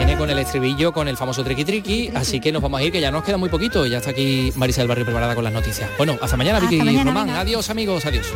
Mañanas con el estribillo, con el famoso triqui triqui, así que nos vamos a ir, que ya nos queda muy poquito. Ya está aquí Marisa del Barrio preparada con las noticias. Bueno, hasta mañana, Hasta Vicky mañana, Román. venga. Adiós, amigos, adiós.